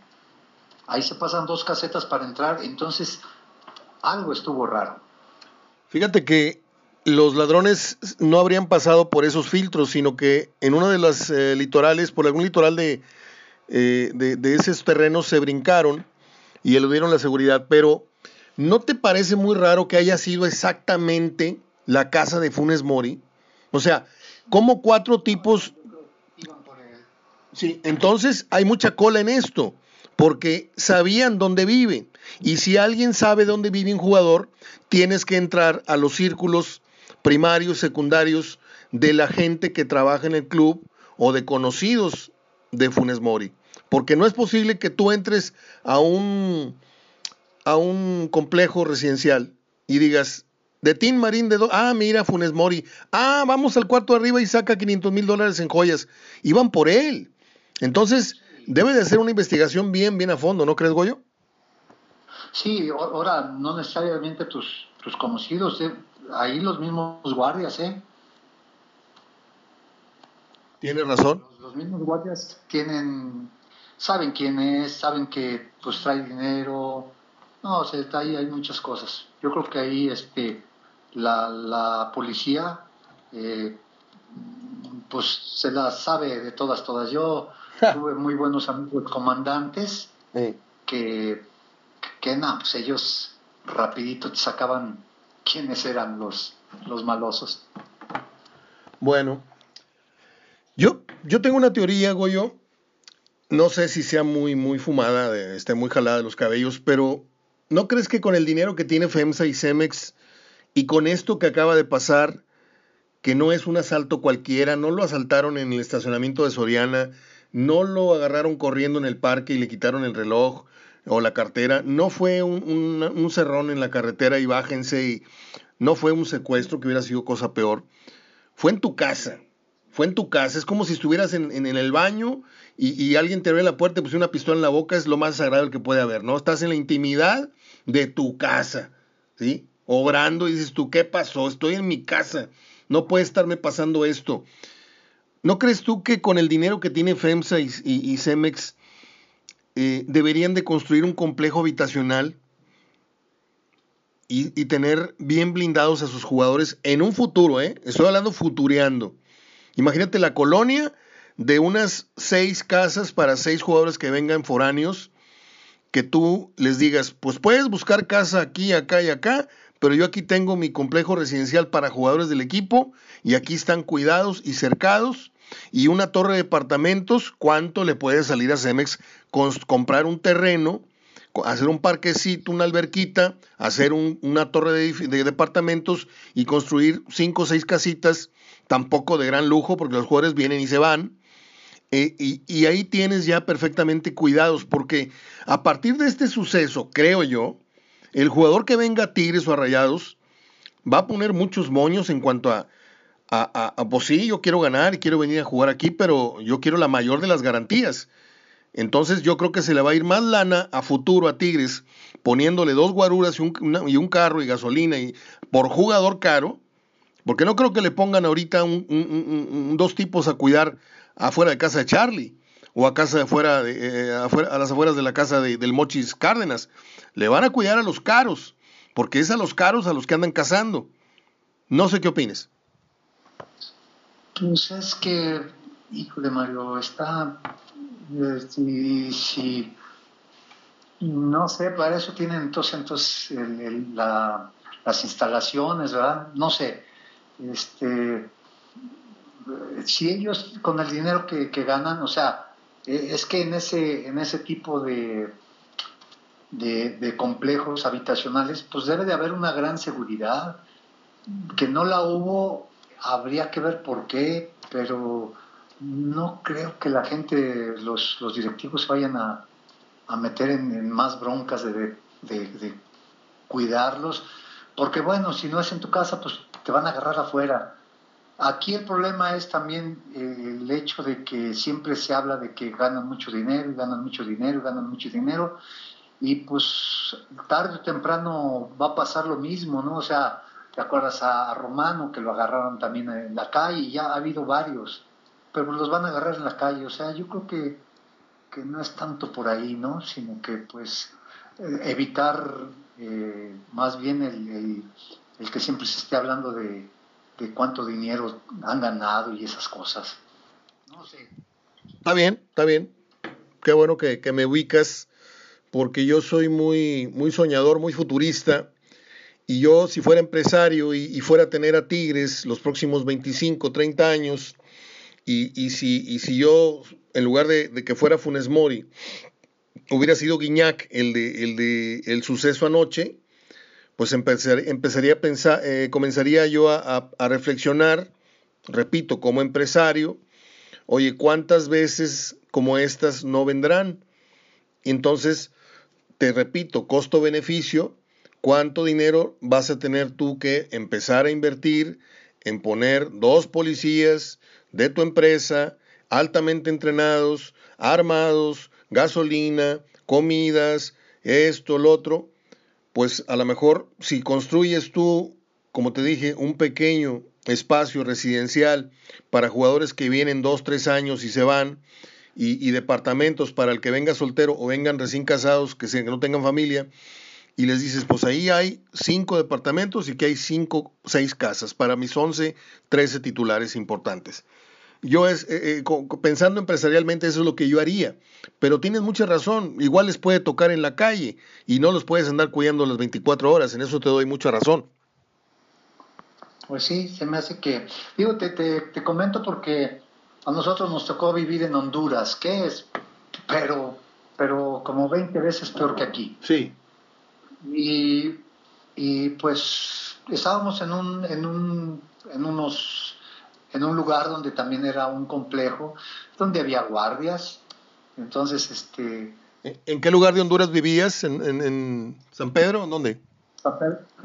Ahí se pasan dos casetas para entrar, entonces algo estuvo raro. Fíjate que los ladrones no habrían pasado por esos filtros, sino que en una de las eh, litorales, por algún litoral de, eh, de, de, esos terrenos, se brincaron y eludieron la seguridad. Pero, ¿no te parece muy raro que haya sido exactamente la casa de Funes Mori? O sea, como cuatro tipos... Sí, entonces hay mucha cola en esto, porque sabían dónde vive. Y si alguien sabe dónde vive un jugador, tienes que entrar a los círculos primarios, secundarios de la gente que trabaja en el club o de conocidos de Funes Mori. Porque no es posible que tú entres a un, a un complejo residencial y digas, de Tim Marín de... Do ah, mira, Funes Mori. Ah, vamos al cuarto arriba y saca 500 mil dólares en joyas. Iban por él. Entonces, debe de hacer una investigación bien, bien a fondo, ¿no crees, Goyo? Sí, ahora no necesariamente tus, tus conocidos, eh, ahí los mismos guardias, ¿eh? Tiene razón. Los, mismos guardias tienen, saben quién es, saben que pues trae dinero. No, o sea, ahí hay muchas cosas. Yo creo que ahí este, la, la policía eh, pues se la sabe de todas, todas. Yo tuve muy buenos amigos comandantes que, que no, pues ellos rapidito te sacaban quiénes eran los, los malosos. Bueno, yo, yo tengo una teoría, Goyo. No sé si sea muy, muy fumada, esté muy jalada de los cabellos, pero ¿no crees que con el dinero que tiene FEMSA y Cemex y con esto que acaba de pasar, que no es un asalto cualquiera, no lo asaltaron en el estacionamiento de Soriana, no lo agarraron corriendo en el parque y le quitaron el reloj, o la cartera, no fue un, un, cerrón en la carretera y bájense no fue un secuestro que hubiera sido cosa peor, fue en tu casa, fue en tu casa, es como si estuvieras en, en, el baño y, y, alguien te abre la puerta y puso una pistola en la boca, es lo más sagrado que puede haber, ¿no? Estás en la intimidad de tu casa, ¿sí? Obrando y dices tú, ¿qué pasó? Estoy en mi casa, no puede estarme pasando esto. ¿No crees tú que con el dinero que tiene FEMSA y, Cemex eh, deberían de construir un complejo habitacional y, y, tener bien blindados a sus jugadores en un futuro, ¿eh? Estoy hablando futureando. Imagínate la colonia de unas seis casas para seis jugadores que vengan foráneos, que tú les digas, pues puedes buscar casa aquí, acá y acá, pero yo aquí tengo mi complejo residencial para jugadores del equipo y aquí están cuidados y cercados y una torre de departamentos, ¿cuánto le puede salir a Cemex comprar un terreno, hacer un parquecito, una alberquita, hacer un, una torre de, de, departamentos y construir cinco o seis casitas, tampoco de gran lujo porque los jugadores vienen y se van? Eh, y, y ahí tienes ya perfectamente cuidados, porque a partir de este suceso, creo yo, el jugador que venga a Tigres o a Rayados va a poner muchos moños en cuanto a a, pues sí, yo quiero ganar y quiero venir a jugar aquí, pero yo quiero la mayor de las garantías. Entonces yo creo que se le va a ir más lana a futuro a Tigres poniéndole dos guaruras y un, carro y gasolina y por jugador caro, porque no creo que le pongan ahorita dos tipos a cuidar afuera de casa de Charlie o a casa de afuera, de, eh, a las afueras de la casa de, del Mochis Cárdenas. Le van a cuidar a los caros porque es a los caros a los que andan cazando. No sé qué opines. Pues es que, hijo de Mario, está. Si, no sé, para eso tienen entonces, las instalaciones, ¿verdad? No sé. Este, si ellos con el dinero que, ganan, o sea, e, es que en ese, en ese tipo de, de, complejos habitacionales, pues debe de haber una gran seguridad. Que no la hubo, habría que ver por qué, pero no creo que la gente, los, los directivos vayan a, meter en, más broncas de, de, cuidarlos, porque bueno, si no es en tu casa, pues te van a agarrar afuera. Aquí el problema es también eh, el hecho de que siempre se habla de que ganan mucho dinero, ganan mucho dinero, ganan mucho dinero, y pues tarde o temprano va a pasar lo mismo, ¿no? O sea, te acuerdas a, Romano que lo agarraron también en la calle, y ya ha habido varios, pero los van a agarrar en la calle, o sea, yo creo que, que no es tanto por ahí, ¿no? Sino que pues eh, evitar eh, más bien el, el que siempre se esté hablando de de cuánto dinero han ganado y esas cosas. No sé. Está bien, está bien. Qué bueno que, me ubicas, porque yo soy muy, muy soñador, muy futurista. Y yo, si fuera empresario y, fuera a tener a Tigres los próximos 25, 30 años, y, si, y si yo, en lugar de, que fuera Funes Mori, hubiera sido Guiñac el de, el de el suceso anoche, pues empezaría a pensar, eh, comenzaría yo a, reflexionar, repito, como empresario, oye, ¿cuántas veces como estas no vendrán? Y entonces, te repito, costo-beneficio, ¿cuánto dinero vas a tener tú que empezar a invertir en poner dos policías de tu empresa altamente entrenados, armados, gasolina, comidas, esto, lo otro? pues a lo mejor si construyes tú, como te dije, un pequeño espacio residencial para jugadores que vienen dos, tres años y se van, y, departamentos para el que venga soltero o vengan recién casados, que, que no tengan familia, y les dices, pues ahí hay cinco departamentos y que hay cinco, seis casas para mis once, trece titulares importantes. Yo es, eh, eh, pensando empresarialmente, eso es lo que yo haría. Pero tienes mucha razón, igual les puede tocar en la calle y no los puedes andar cuidando las 24 horas, en eso te doy mucha razón. Pues sí, se me hace que, digo, te, te, comento porque a nosotros nos tocó vivir en Honduras, ¿qué es? Pero, pero como 20 veces peor que aquí. Sí. Y, y pues estábamos en, un, en, un, en unos en un lugar donde también era un complejo, donde había guardias. Entonces, este... ¿En qué lugar de Honduras vivías? ¿En, San Pedro? ¿Dónde?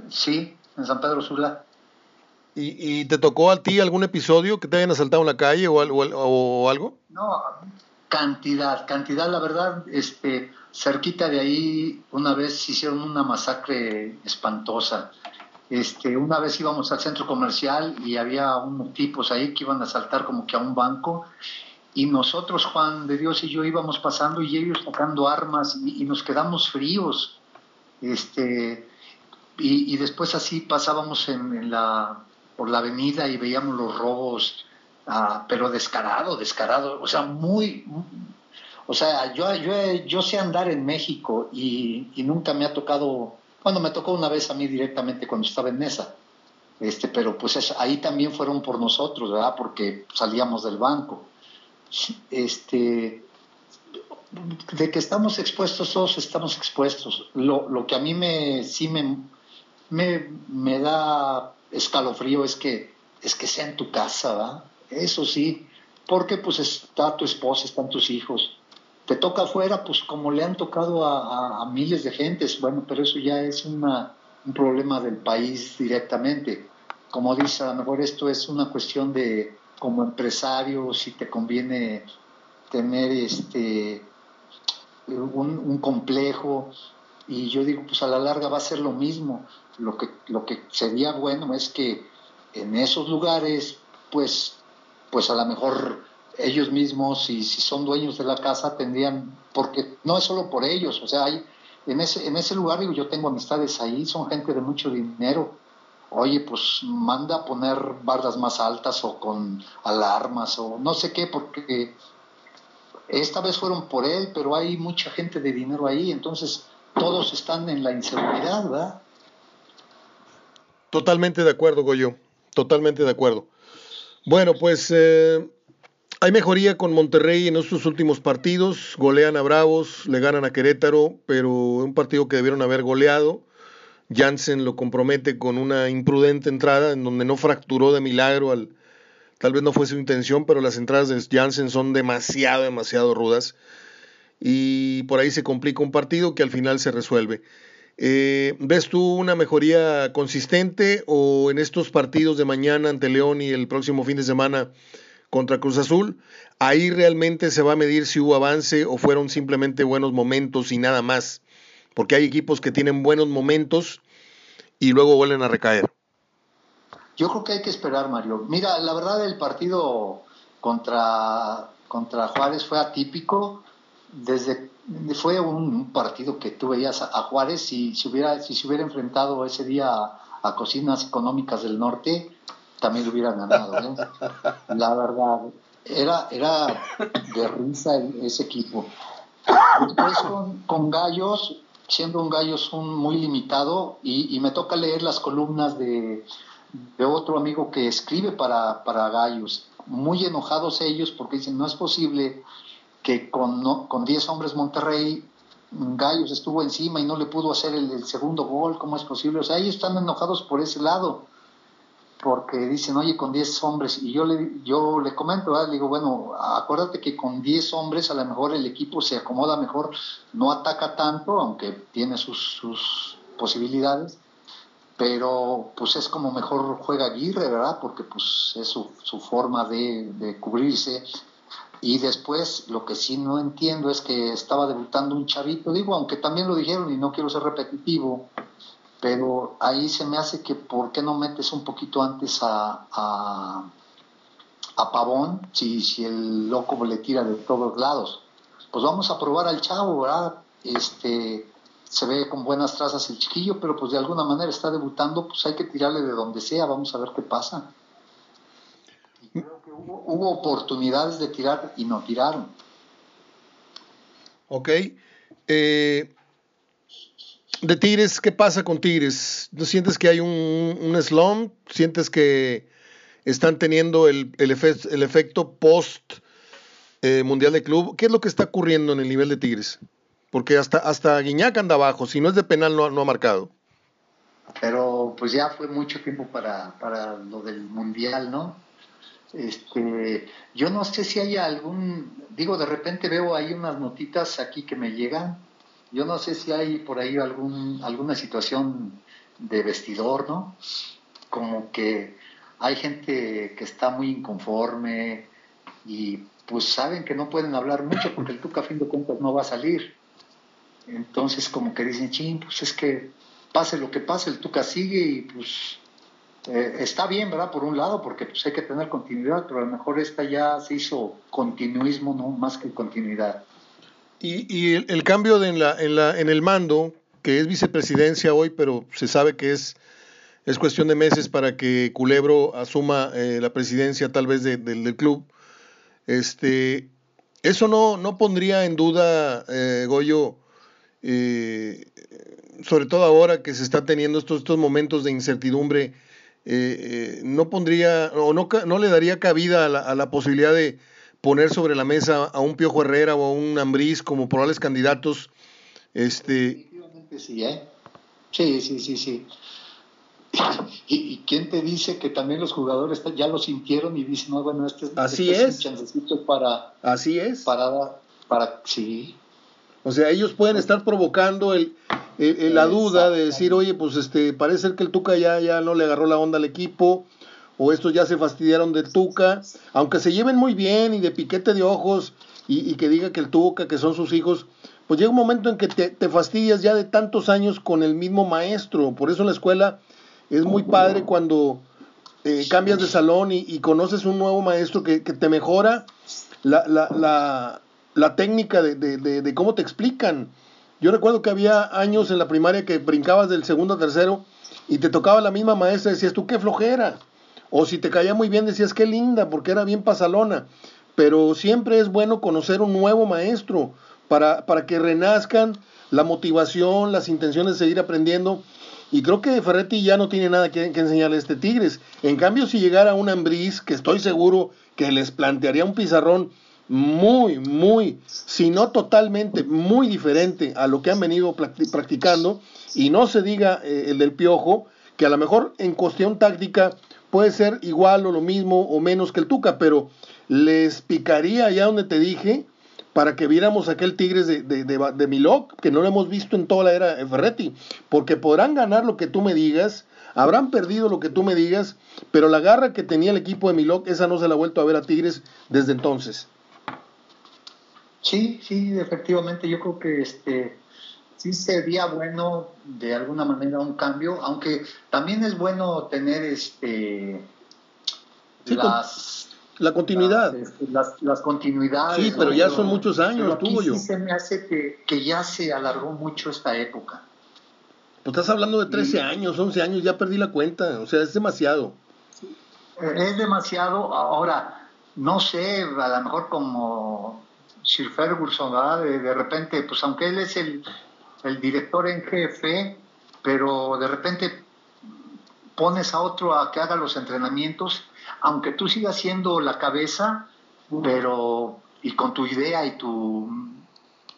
Sí, en San Pedro Sula. ¿Y, te tocó a ti algún episodio que te hayan asaltado en la calle o, o, algo? No, cantidad, cantidad, la verdad, este, cerquita de ahí una vez hicieron una masacre espantosa. Este, una vez íbamos al centro comercial y había unos tipos ahí que iban a saltar como que a un banco y nosotros, Juan de Dios y yo íbamos pasando y ellos sacando armas y, nos quedamos fríos. Este, y, después así pasábamos en, la, por la avenida y veíamos los robos, ah, pero descarado, descarado, o sea, muy... O sea, yo, yo, yo sé andar en México y, nunca me ha tocado bueno, me tocó una vez a mí directamente cuando estaba en mesa, este, pero pues ahí también fueron por nosotros, ¿verdad? Porque salíamos del banco. Este, de que estamos expuestos todos, estamos expuestos. Lo, lo que a mí me, sí me, me, me, da escalofrío es que, es que sea en tu casa, ¿verdad? Eso sí, porque pues está tu esposa, están tus hijos, te toca afuera, pues como le han tocado a, miles de gentes, bueno, pero eso ya es un problema del país directamente. Como dice, a lo mejor esto es una cuestión de, como empresario, si te conviene tener este un, complejo, y yo digo, pues a la larga va a ser lo mismo. Lo que, lo que sería bueno es que en esos lugares, pues, pues a lo mejor ellos mismos, si son dueños de la casa, tendrían, porque no es solo por ellos, o sea, hay, en ese, en ese lugar, digo, yo tengo amistades ahí, son gente de mucho dinero. Oye, pues manda a poner bardas más altas o con alarmas o no sé qué, porque esta vez fueron por él, pero hay mucha gente de dinero ahí, entonces todos están en la inseguridad, ¿verdad? Totalmente de acuerdo, Goyo, totalmente de acuerdo. Bueno, pues eh, hay mejoría con Monterrey en estos últimos partidos. Golean a Bravos, le ganan a Querétaro, pero un partido que debieron haber goleado. Jansen lo compromete con una imprudente entrada en donde no fracturó de milagro al. Tal vez no fue su intención, pero las entradas de Jansen son demasiado, demasiado rudas. Y por ahí se complica un partido que al final se resuelve. Eh, ¿Ves tú una mejoría consistente o en estos partidos de mañana ante León y el próximo fin de semana contra Cruz Azul, ahí realmente se va a medir si hubo avance o fueron simplemente buenos momentos y nada más, porque hay equipos que tienen buenos momentos y luego vuelven a recaer. Yo creo que hay que esperar, Mario. Mira, la verdad el partido contra, contra Juárez fue atípico. Desde, fue un partido que tú veías a, Juárez si hubiera, si hubiera enfrentado ese día a cocinas económicas del norte, también lo hubieran ganado. ¿eh? La verdad, era, era de risa ese equipo. Después con, Gallos, siendo un Gallos un muy limitado, y, me toca leer las columnas de, de otro amigo que escribe para, para, Gallos, muy enojados ellos porque dicen, no es posible que con, con 10 hombres Monterrey Gallos estuvo encima y no le pudo hacer el, segundo gol, ¿cómo es posible? O sea, ellos están enojados por ese lado porque dicen, oye, con 10 hombres, y yo le, yo le comento, le digo, bueno, acuérdate que con 10 hombres a lo mejor el equipo se acomoda mejor, no ataca tanto, aunque tiene sus, sus posibilidades, pero pues es como mejor juega Aguirre, ¿verdad? Porque pues es su, su forma de, de cubrirse. Y después lo que sí no entiendo es que estaba debutando un chavito, digo, aunque también lo dijeron y no quiero ser repetitivo, pero ahí se me hace que ¿por qué no metes un poquito antes a, a, Pavón si, si el loco le tira de todos lados? Pues vamos a probar al chavo, ¿verdad? Este, se ve con buenas trazas el chiquillo, pero pues de alguna manera está debutando, pues hay que tirarle de donde sea, vamos a ver qué pasa. Hubo, hubo oportunidades de tirar y no tiraron. Ok. Eh, de Tigres, ¿qué pasa con Tigres? ¿No sientes que hay un, un slump? ¿Sientes que están teniendo el, el, efecto post eh, Mundial de Club? ¿Qué es lo que está ocurriendo en el nivel de Tigres? Porque hasta, hasta Guiñac anda abajo, si no es de penal no, no ha marcado. Pero pues ya fue mucho tiempo para, para lo del Mundial, ¿no? Este, yo no sé si hay algún, digo, de repente veo ahí unas notitas aquí que me llegan yo no sé si hay por ahí algún, alguna situación de vestidor, ¿no? Como que hay gente que está muy inconforme y pues saben que no pueden hablar mucho porque el Tuca a fin de cuentas no va a salir. Entonces como que dicen, ching, pues es que pase lo que pase, el Tuca sigue y pues eh, está bien, ¿verdad? Por un lado, porque pues hay que tener continuidad, pero a lo mejor esta ya se hizo continuismo, ¿no? Más que continuidad. Y, el, cambio en, la, en, la, en el mando, que es vicepresidencia hoy, pero se sabe que es, es cuestión de meses para que Culebro asuma eh, la presidencia tal vez del club, este, eso no, no pondría en duda, eh, Goyo, eh, sobre todo ahora que se están teniendo estos, estos momentos de incertidumbre, no pondría o no, no le daría cabida a la posibilidad de poner sobre la mesa a un Piojo Herrera o a un Ambriz como probables candidatos. Este... sí, ¿eh? Sí, sí, sí, sí. ¿Y, quién te dice que también los jugadores ya lo sintieron y dicen, no, bueno, este, Así este es, es para... Así es. Para, para, sí. O sea, ellos pueden estar provocando el, la duda de decir, oye, pues este, parece que el Tuca ya, ya no le agarró la onda al equipo, o estos ya se fastidiaron de Tuca, aunque se lleven muy bien y de piquete de ojos y, que diga que el Tuca, que son sus hijos, pues llega un momento en que te, fastidias ya de tantos años con el mismo maestro. Por eso la escuela es muy padre cuando eh, cambias de salón y, conoces un nuevo maestro que, te mejora la, la, la, técnica de, de, cómo te explican. Yo recuerdo que había años en la primaria que brincabas del segundo a tercero y te tocaba la misma maestra, decías tú qué flojera. O si te caía muy bien, decías qué linda, porque era bien pasalona. Pero siempre es bueno conocer un nuevo maestro para, para que renazcan la motivación, las intenciones de seguir aprendiendo. Y creo que Ferretti ya no tiene nada que, enseñarle a este Tigres. En cambio, si llegara un Ambriz, que estoy seguro que les plantearía un pizarrón muy, muy, si no totalmente, muy diferente a lo que han venido practicando, y no se diga eh, el del Piojo, que a lo mejor en cuestión táctica puede ser igual o lo mismo o menos que el Tuca, pero les picaría ya donde te dije para que viéramos aquel Tigres de, de, de, Milok, que no lo hemos visto en toda la era Ferretti, porque podrán ganar lo que tú me digas, habrán perdido lo que tú me digas, pero la garra que tenía el equipo de Milok, esa no se la ha vuelto a ver a Tigres desde entonces. Sí, sí, efectivamente, yo creo que este sí sería bueno de alguna manera un cambio, aunque también es bueno tener este las la continuidad. Este, las, las, continuidades. Sí, pero ya son muchos años, tuvo yo. Sí se me hace que, que, ya se alargó mucho esta época. Pues estás hablando de 13 años, 11 años, ya perdí la cuenta, o sea, es demasiado. Es demasiado, ahora, no sé, a lo mejor como Sir Ferguson, ¿verdad? De, de repente, pues aunque él es el, el director en jefe, pero de repente pones a otro a que haga los entrenamientos aunque tú sigas siendo la cabeza, pero y con tu idea y tu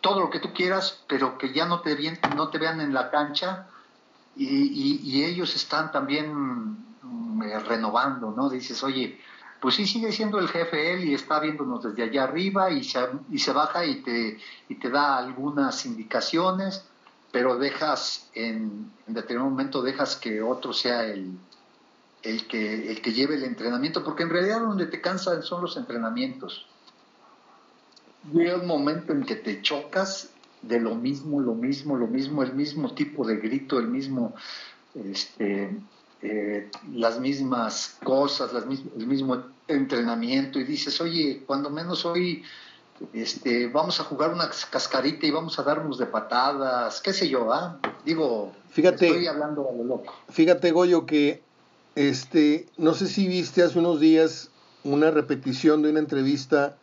todo lo que tú quieras, pero que ya no te, no te vean en la cancha y, ellos están también mm, renovando, ¿no? Dices, oye, pues sí sigue siendo el jefe él y está viéndonos desde allá arriba y se, baja y te, da algunas indicaciones, pero dejas, en, determinado momento dejas que otro sea el, el que, lleve el entrenamiento, porque en realidad donde te cansan son los entrenamientos. Llega un momento en que te chocas de lo mismo, lo mismo, lo mismo, el mismo tipo de grito, el mismo, este, eh, las mismas cosas, el mismo entrenamiento y dices, oye, cuando menos hoy este, vamos a jugar una cascarita y vamos a darnos de patadas, qué sé yo, ¿ah? Digo, fíjate, estoy hablando a lo loco. Fíjate, Goyo, que este, no sé si viste hace unos días una repetición de una entrevista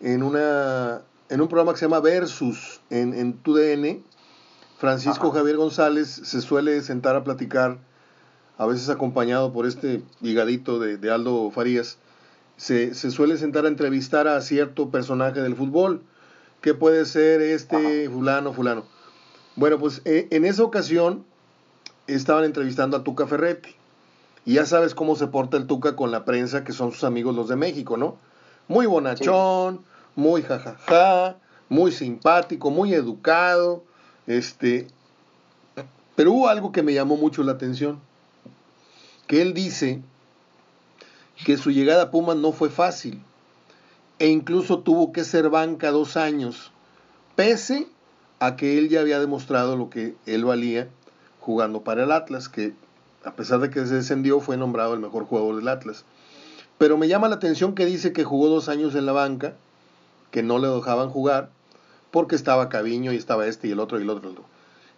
en, una, en un programa que se llama Versus en, en TUDN. Francisco Javier González se suele sentar a platicar, a veces acompañado por este ligadito de, Aldo Farías. Se, suele sentar a entrevistar a cierto personaje del fútbol, que puede ser este fulano, fulano. Bueno, pues e, en esa ocasión estaban entrevistando a Tuca Ferretti. Y ya sabes cómo se porta el Tuca con la prensa, que son sus amigos los de México, ¿no? Muy bonachón, muy jajaja, muy simpático, muy educado. Este, pero hubo algo que me llamó mucho la atención. Que él dice que su llegada a Pumas no fue fácil. E incluso tuvo que ser banca dos años. Pese a que él ya había demostrado lo que él valía jugando para el Atlas, que a pesar de que se descendió, fue nombrado el mejor jugador del Atlas. Pero me llama la atención que dice que jugó dos años en la banca, que no le dejaban jugar, porque estaba Caviño y estaba este y el otro y el otro.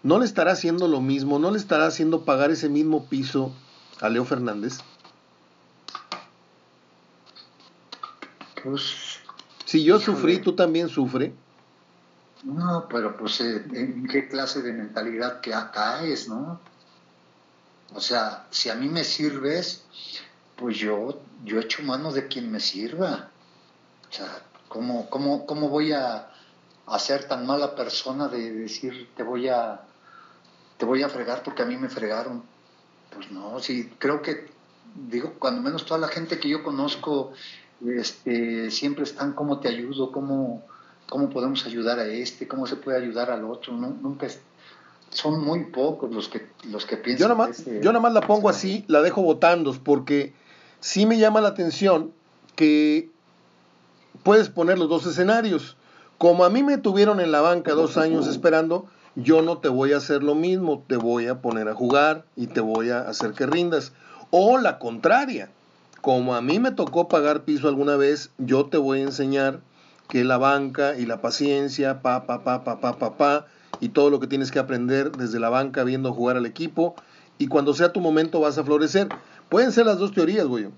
¿No le estará haciendo lo mismo? ¿No le estará haciendo pagar ese mismo piso a Leo Fernández? Pues. Si yo sufrí, tú también sufre. No, pero pues, eh, ¿en qué clase de mentalidad que acá es, no? O sea, si a mí me sirves, pues yo, yo echo mano de quien me sirva. O sea, ¿cómo, cómo, cómo voy a, ser tan mala persona de decir te voy a te voy a fregar porque a mí me fregaron? Pues no, sí, creo que, digo, cuando menos toda la gente que yo conozco, este, siempre están cómo te ayudo, cómo, cómo podemos ayudar a este, cómo se puede ayudar al otro, ¿no? nunca, son muy pocos los que, los que piensan. Yo nada, más, yo nada más la pongo así, la dejo votando, porque sí me llama la atención que puedes poner los dos escenarios. Como a mí me tuvieron en la banca dos años esperando, yo no te voy a hacer lo mismo, te voy a poner a jugar y te voy a hacer que rindas. O la contraria, como a mí me tocó pagar piso alguna vez, yo te voy a enseñar que la banca y la paciencia, pa, pa, pa, pa, pa, pa, pa, y todo lo que tienes que aprender desde la banca viendo jugar al equipo y cuando sea tu momento vas a florecer. Pueden ser las dos teorías, güey.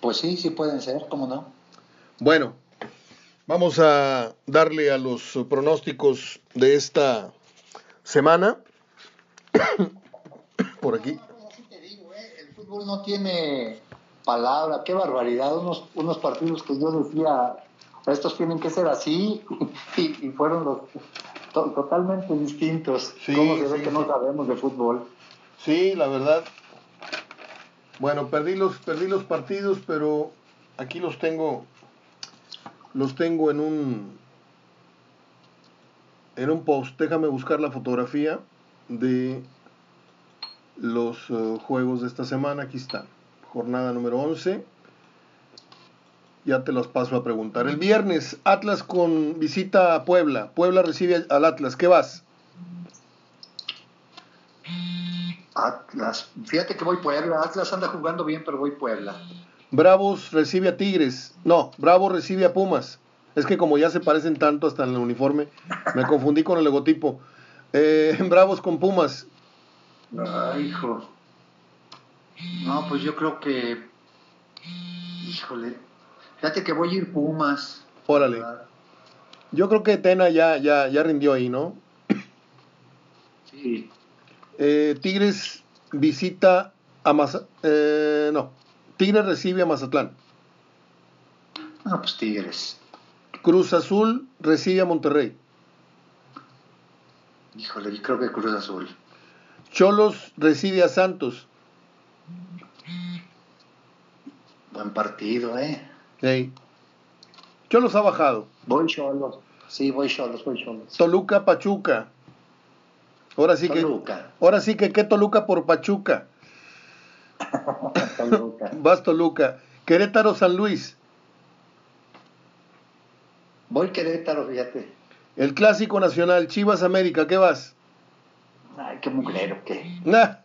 Pues sí, sí pueden ser, ¿cómo no? Bueno, vamos a darle a los pronósticos de esta semana. Por aquí. ¿eh? El fútbol no tiene palabra, qué barbaridad. Unos, unos partidos que yo decía, estos tienen que ser así, y, fueron los totalmente distintos. ¿Cómo se ve que no sabemos de fútbol? Sí, la verdad. Bueno, perdí los, perdí los partidos, pero aquí los tengo, los tengo en un, en un post. Déjame buscar la fotografía de los eh, juegos de esta semana. Aquí está. Jornada número 11. Ya te los paso a preguntar. El viernes, Atlas con visita a Puebla. Puebla recibe al Atlas. ¿Qué vas? Atlas. Fíjate que voy Puebla. Atlas anda jugando bien, pero voy Puebla. Bravos recibe a Tigres. No, Bravo recibe a Pumas. Es que como ya se parecen tanto hasta en el uniforme, me confundí con el logotipo. Eh, Bravos con Pumas. Ay, hijo. No, pues yo creo que. Híjole. Fíjate que voy a ir Pumas. Órale. Yo creo que Tena ya, ya, ya rindió ahí, ¿no? Sí. Eh, Tigres visita a Mazatlán. Eh, no. Tigres recibe a Mazatlán. Ah, pues Tigres. Cruz Azul recibe a Monterrey. Híjole, yo creo que Cruz Azul. Cholos recibe a Santos. Buen partido, ¿eh? Sí. Cholos ha bajado. Voy Cholos. Sí, voy Cholos, voy Cholos. Toluca, Pachuca. Ahora sí Toluca. que. Ahora sí que, ¿qué Toluca por Pachuca? Toluca. Vas Toluca. Querétaro, San Luis. Voy Querétaro, fíjate. El clásico nacional, Chivas América, ¿qué vas? Ay, qué mugrero, ¿qué? Nah.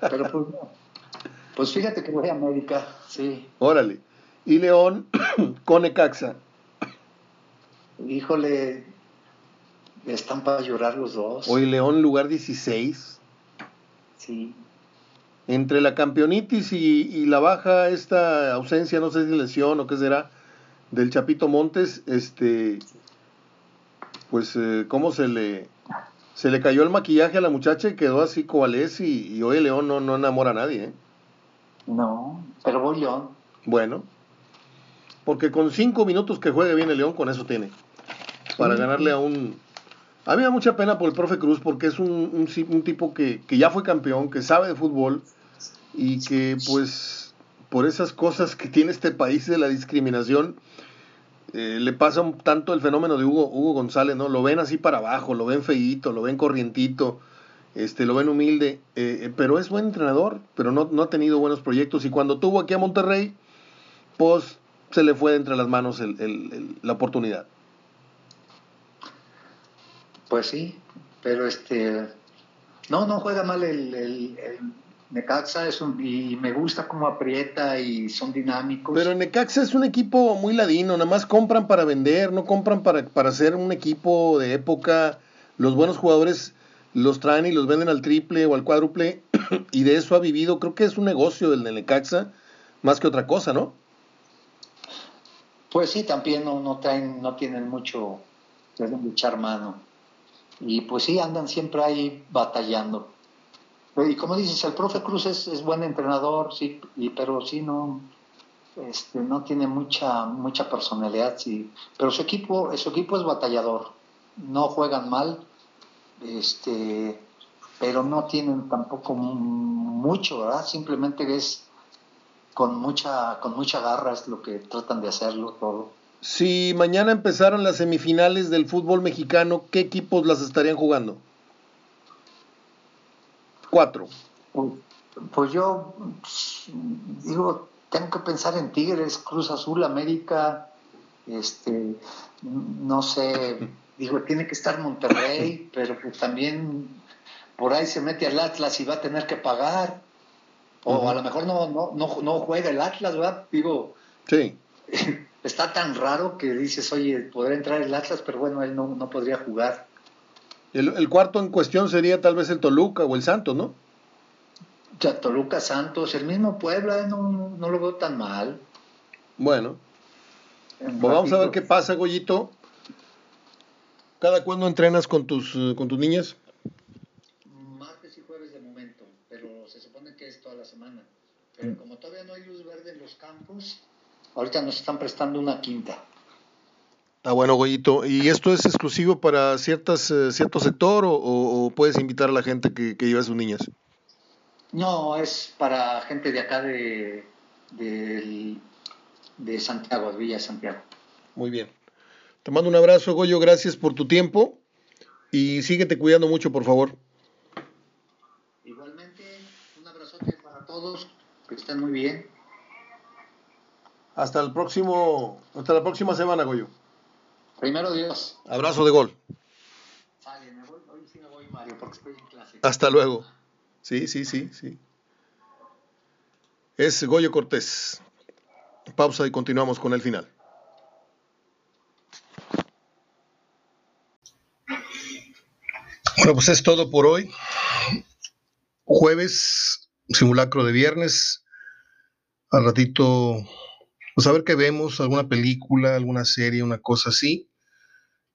Pero pues Pues fíjate que voy a América, sí. Órale. Y León con Ecaxa. Híjole, están para llorar los dos. Hoy León lugar 16. Sí. Entre la campeonitis y, la baja, esta ausencia, no sé si lesión o qué será, del Chapito Montes, este, pues, eh, ¿cómo se le, se le cayó el maquillaje a la muchacha y quedó así cobalés y, y hoy León no, no enamora a nadie, ¿eh? No, pero voy León. Bueno, porque con cinco minutos que juegue bien el León, con eso tiene. Para ganarle a un... A mí me da mucha pena por el profe Cruz porque es un, un, tipo que, que, ya fue campeón, que sabe de fútbol y que pues por esas cosas que tiene este país de la discriminación, eh, le pasa un, tanto el fenómeno de Hugo, Hugo González, ¿no? Lo ven así para abajo, lo ven feíto, lo ven corrientito este, lo ven humilde, eh, eh, pero es buen entrenador, pero no, no, ha tenido buenos proyectos y cuando tuvo aquí a Monterrey, pues se le fue de entre las manos la oportunidad. Pues sí, pero este, no, no juega mal el, el, Necaxa es un, y me gusta cómo aprieta y son dinámicos. Pero Necaxa es un equipo muy ladino, nada más compran para vender, no compran para, para ser un equipo de época. Los buenos jugadores los traen y los venden al triple o al cuádruple y de eso ha vivido. Creo que es un negocio del Necaxa más que otra cosa, ¿no? Pues sí, también no, no traen, no tienen mucho de echar mano. Y pues sí, andan siempre ahí batallando. Y como dices, el profe Cruz es, buen entrenador, sí, y, pero sí no, este, no tiene mucha, mucha personalidad, sí. Pero su equipo, su equipo es batallador. No juegan mal, este, pero no tienen tampoco mucho, ¿verdad? Simplemente es con mucha, con mucha garra es lo que tratan de hacerlo todo. Si mañana empezaran las semifinales del fútbol mexicano, ¿qué equipos las estarían jugando? Cuatro. Pues, pues yo digo, tengo que pensar en Tigres, Cruz Azul, América, este, no sé, digo, tiene que estar Monterrey, pero pues también por ahí se mete al Atlas y va a tener que pagar. O a lo mejor no, no, no, juega el Atlas, ¿verdad? Digo, sí. está tan raro que dices, oye, podrá entrar el Atlas, pero bueno, él no, no podría jugar. El, cuarto en cuestión sería tal vez el Toluca o el Santos, ¿no? Ya, Toluca, Santos, el mismo Puebla, no, no lo veo tan mal. Bueno, pues vamos a ver qué pasa, Goyito. ¿Cada cuándo entrenas con tus, eh, con tus niñas? Martes y jueves de momento, pero se supone que es toda la semana. Pero mm. como todavía no hay luz verde en los campos, ahorita nos están prestando una quinta. Ah, bueno, Goyito. ¿Y esto es exclusivo para ciertas, eh, cierto sector o, puedes invitar a la gente que, que lleva a sus niñas? No, es para gente de acá de, de, de Santiago, de Villa Santiago. Muy bien. Te mando un abrazo, Goyo. Gracias por tu tiempo. Y síguete cuidando mucho, por favor. Igualmente, un abrazote para todos. Que estén muy bien. Hasta el próximo, hasta la próxima semana, Goyo. Primero Dios. Abrazo de gol. Hasta luego. Sí, sí, sí, sí. Es Goyo Cortés. Pausa y continuamos con el final. Bueno, pues es todo por hoy. Jueves, simulacro de viernes. Al ratito, pues a ver qué vemos, alguna película, alguna serie, una cosa así.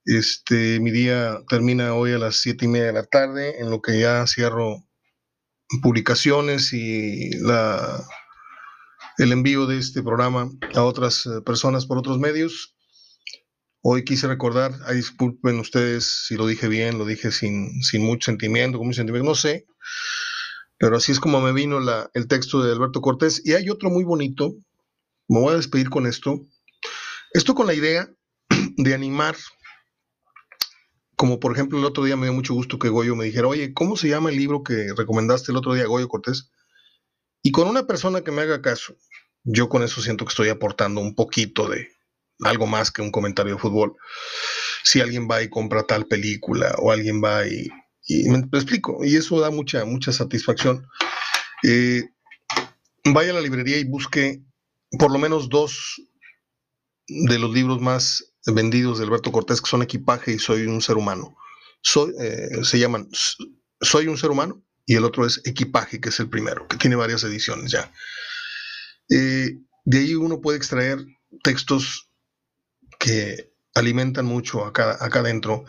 Este, mi día termina hoy a las siete y media de la tarde, en lo que ya cierro publicaciones y la, el envío de este programa a otras eh, personas por otros medios. Hoy quise recordar, ay, disculpen ustedes si lo dije bien, lo dije sin, sin mucho sentimiento, con mucho sentimiento, no sé, pero así es como me vino la, el texto de Alberto Cortés. Y hay otro muy bonito, me voy a despedir con esto, esto con la idea de animar como por ejemplo el otro día me dio mucho gusto que Goyo me dijera, oye, ¿cómo se llama el libro que recomendaste el otro día, Goyo Cortés? Y con una persona que me haga caso, yo con eso siento que estoy aportando un poquito de algo más que un comentario de fútbol. Si alguien va y compra tal película o alguien va y, me, explico, y eso da mucha, mucha satisfacción. Eh, vaya a la librería y busque por lo menos dos de los libros más vendidos de Alberto Cortés que son equipaje y soy un ser humano. Soy, eh, se llaman Soy un ser humano y el otro es equipaje, que es el primero, que tiene varias ediciones ya. Eh, de ahí uno puede extraer textos que alimentan mucho acá, acá adentro.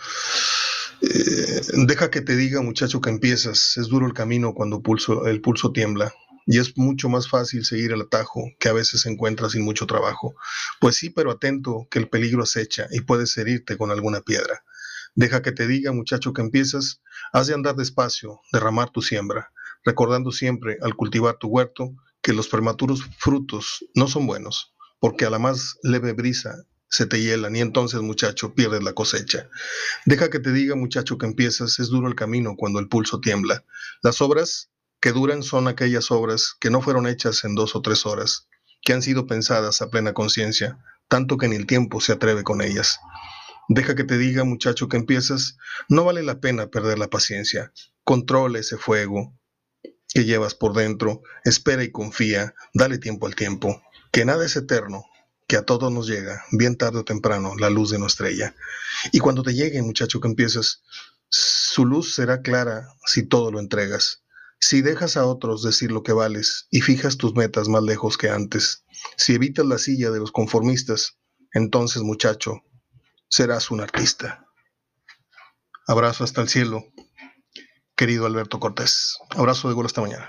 Eh, deja que te diga, muchacho, que empiezas. Es duro el camino cuando pulso, el pulso tiembla y es mucho más fácil seguir el atajo que a veces se encuentra sin mucho trabajo. Pues sí, pero atento que el peligro acecha y puedes herirte con alguna piedra. Deja que te diga, muchacho, que empiezas, has de andar despacio, derramar tu siembra, recordando siempre al cultivar tu huerto que los prematuros frutos no son buenos, porque a la más leve brisa se te hielan y entonces, muchacho, pierdes la cosecha. Deja que te diga, muchacho, que empiezas, es duro el camino cuando el pulso tiembla. Las obras que duran son aquellas obras que no fueron hechas en dos o tres horas, que han sido pensadas a plena conciencia, tanto que ni el tiempo se atreve con ellas. Deja que te diga, muchacho, que empiezas, no vale la pena perder la paciencia. Controla ese fuego que llevas por dentro, espera y confía, dale tiempo al tiempo, que nada es eterno, que a todos nos llega, bien tarde o temprano, la luz de nuestra estrella. Y cuando te llegue, muchacho, que empiezas, su luz será clara si todo lo entregas. Si dejas a otros decir lo que vales y fijas tus metas más lejos que antes, si evitas la silla de los conformistas, entonces muchacho, serás un artista. Abrazo hasta el cielo, querido Alberto Cortés. Abrazo de gol hasta mañana.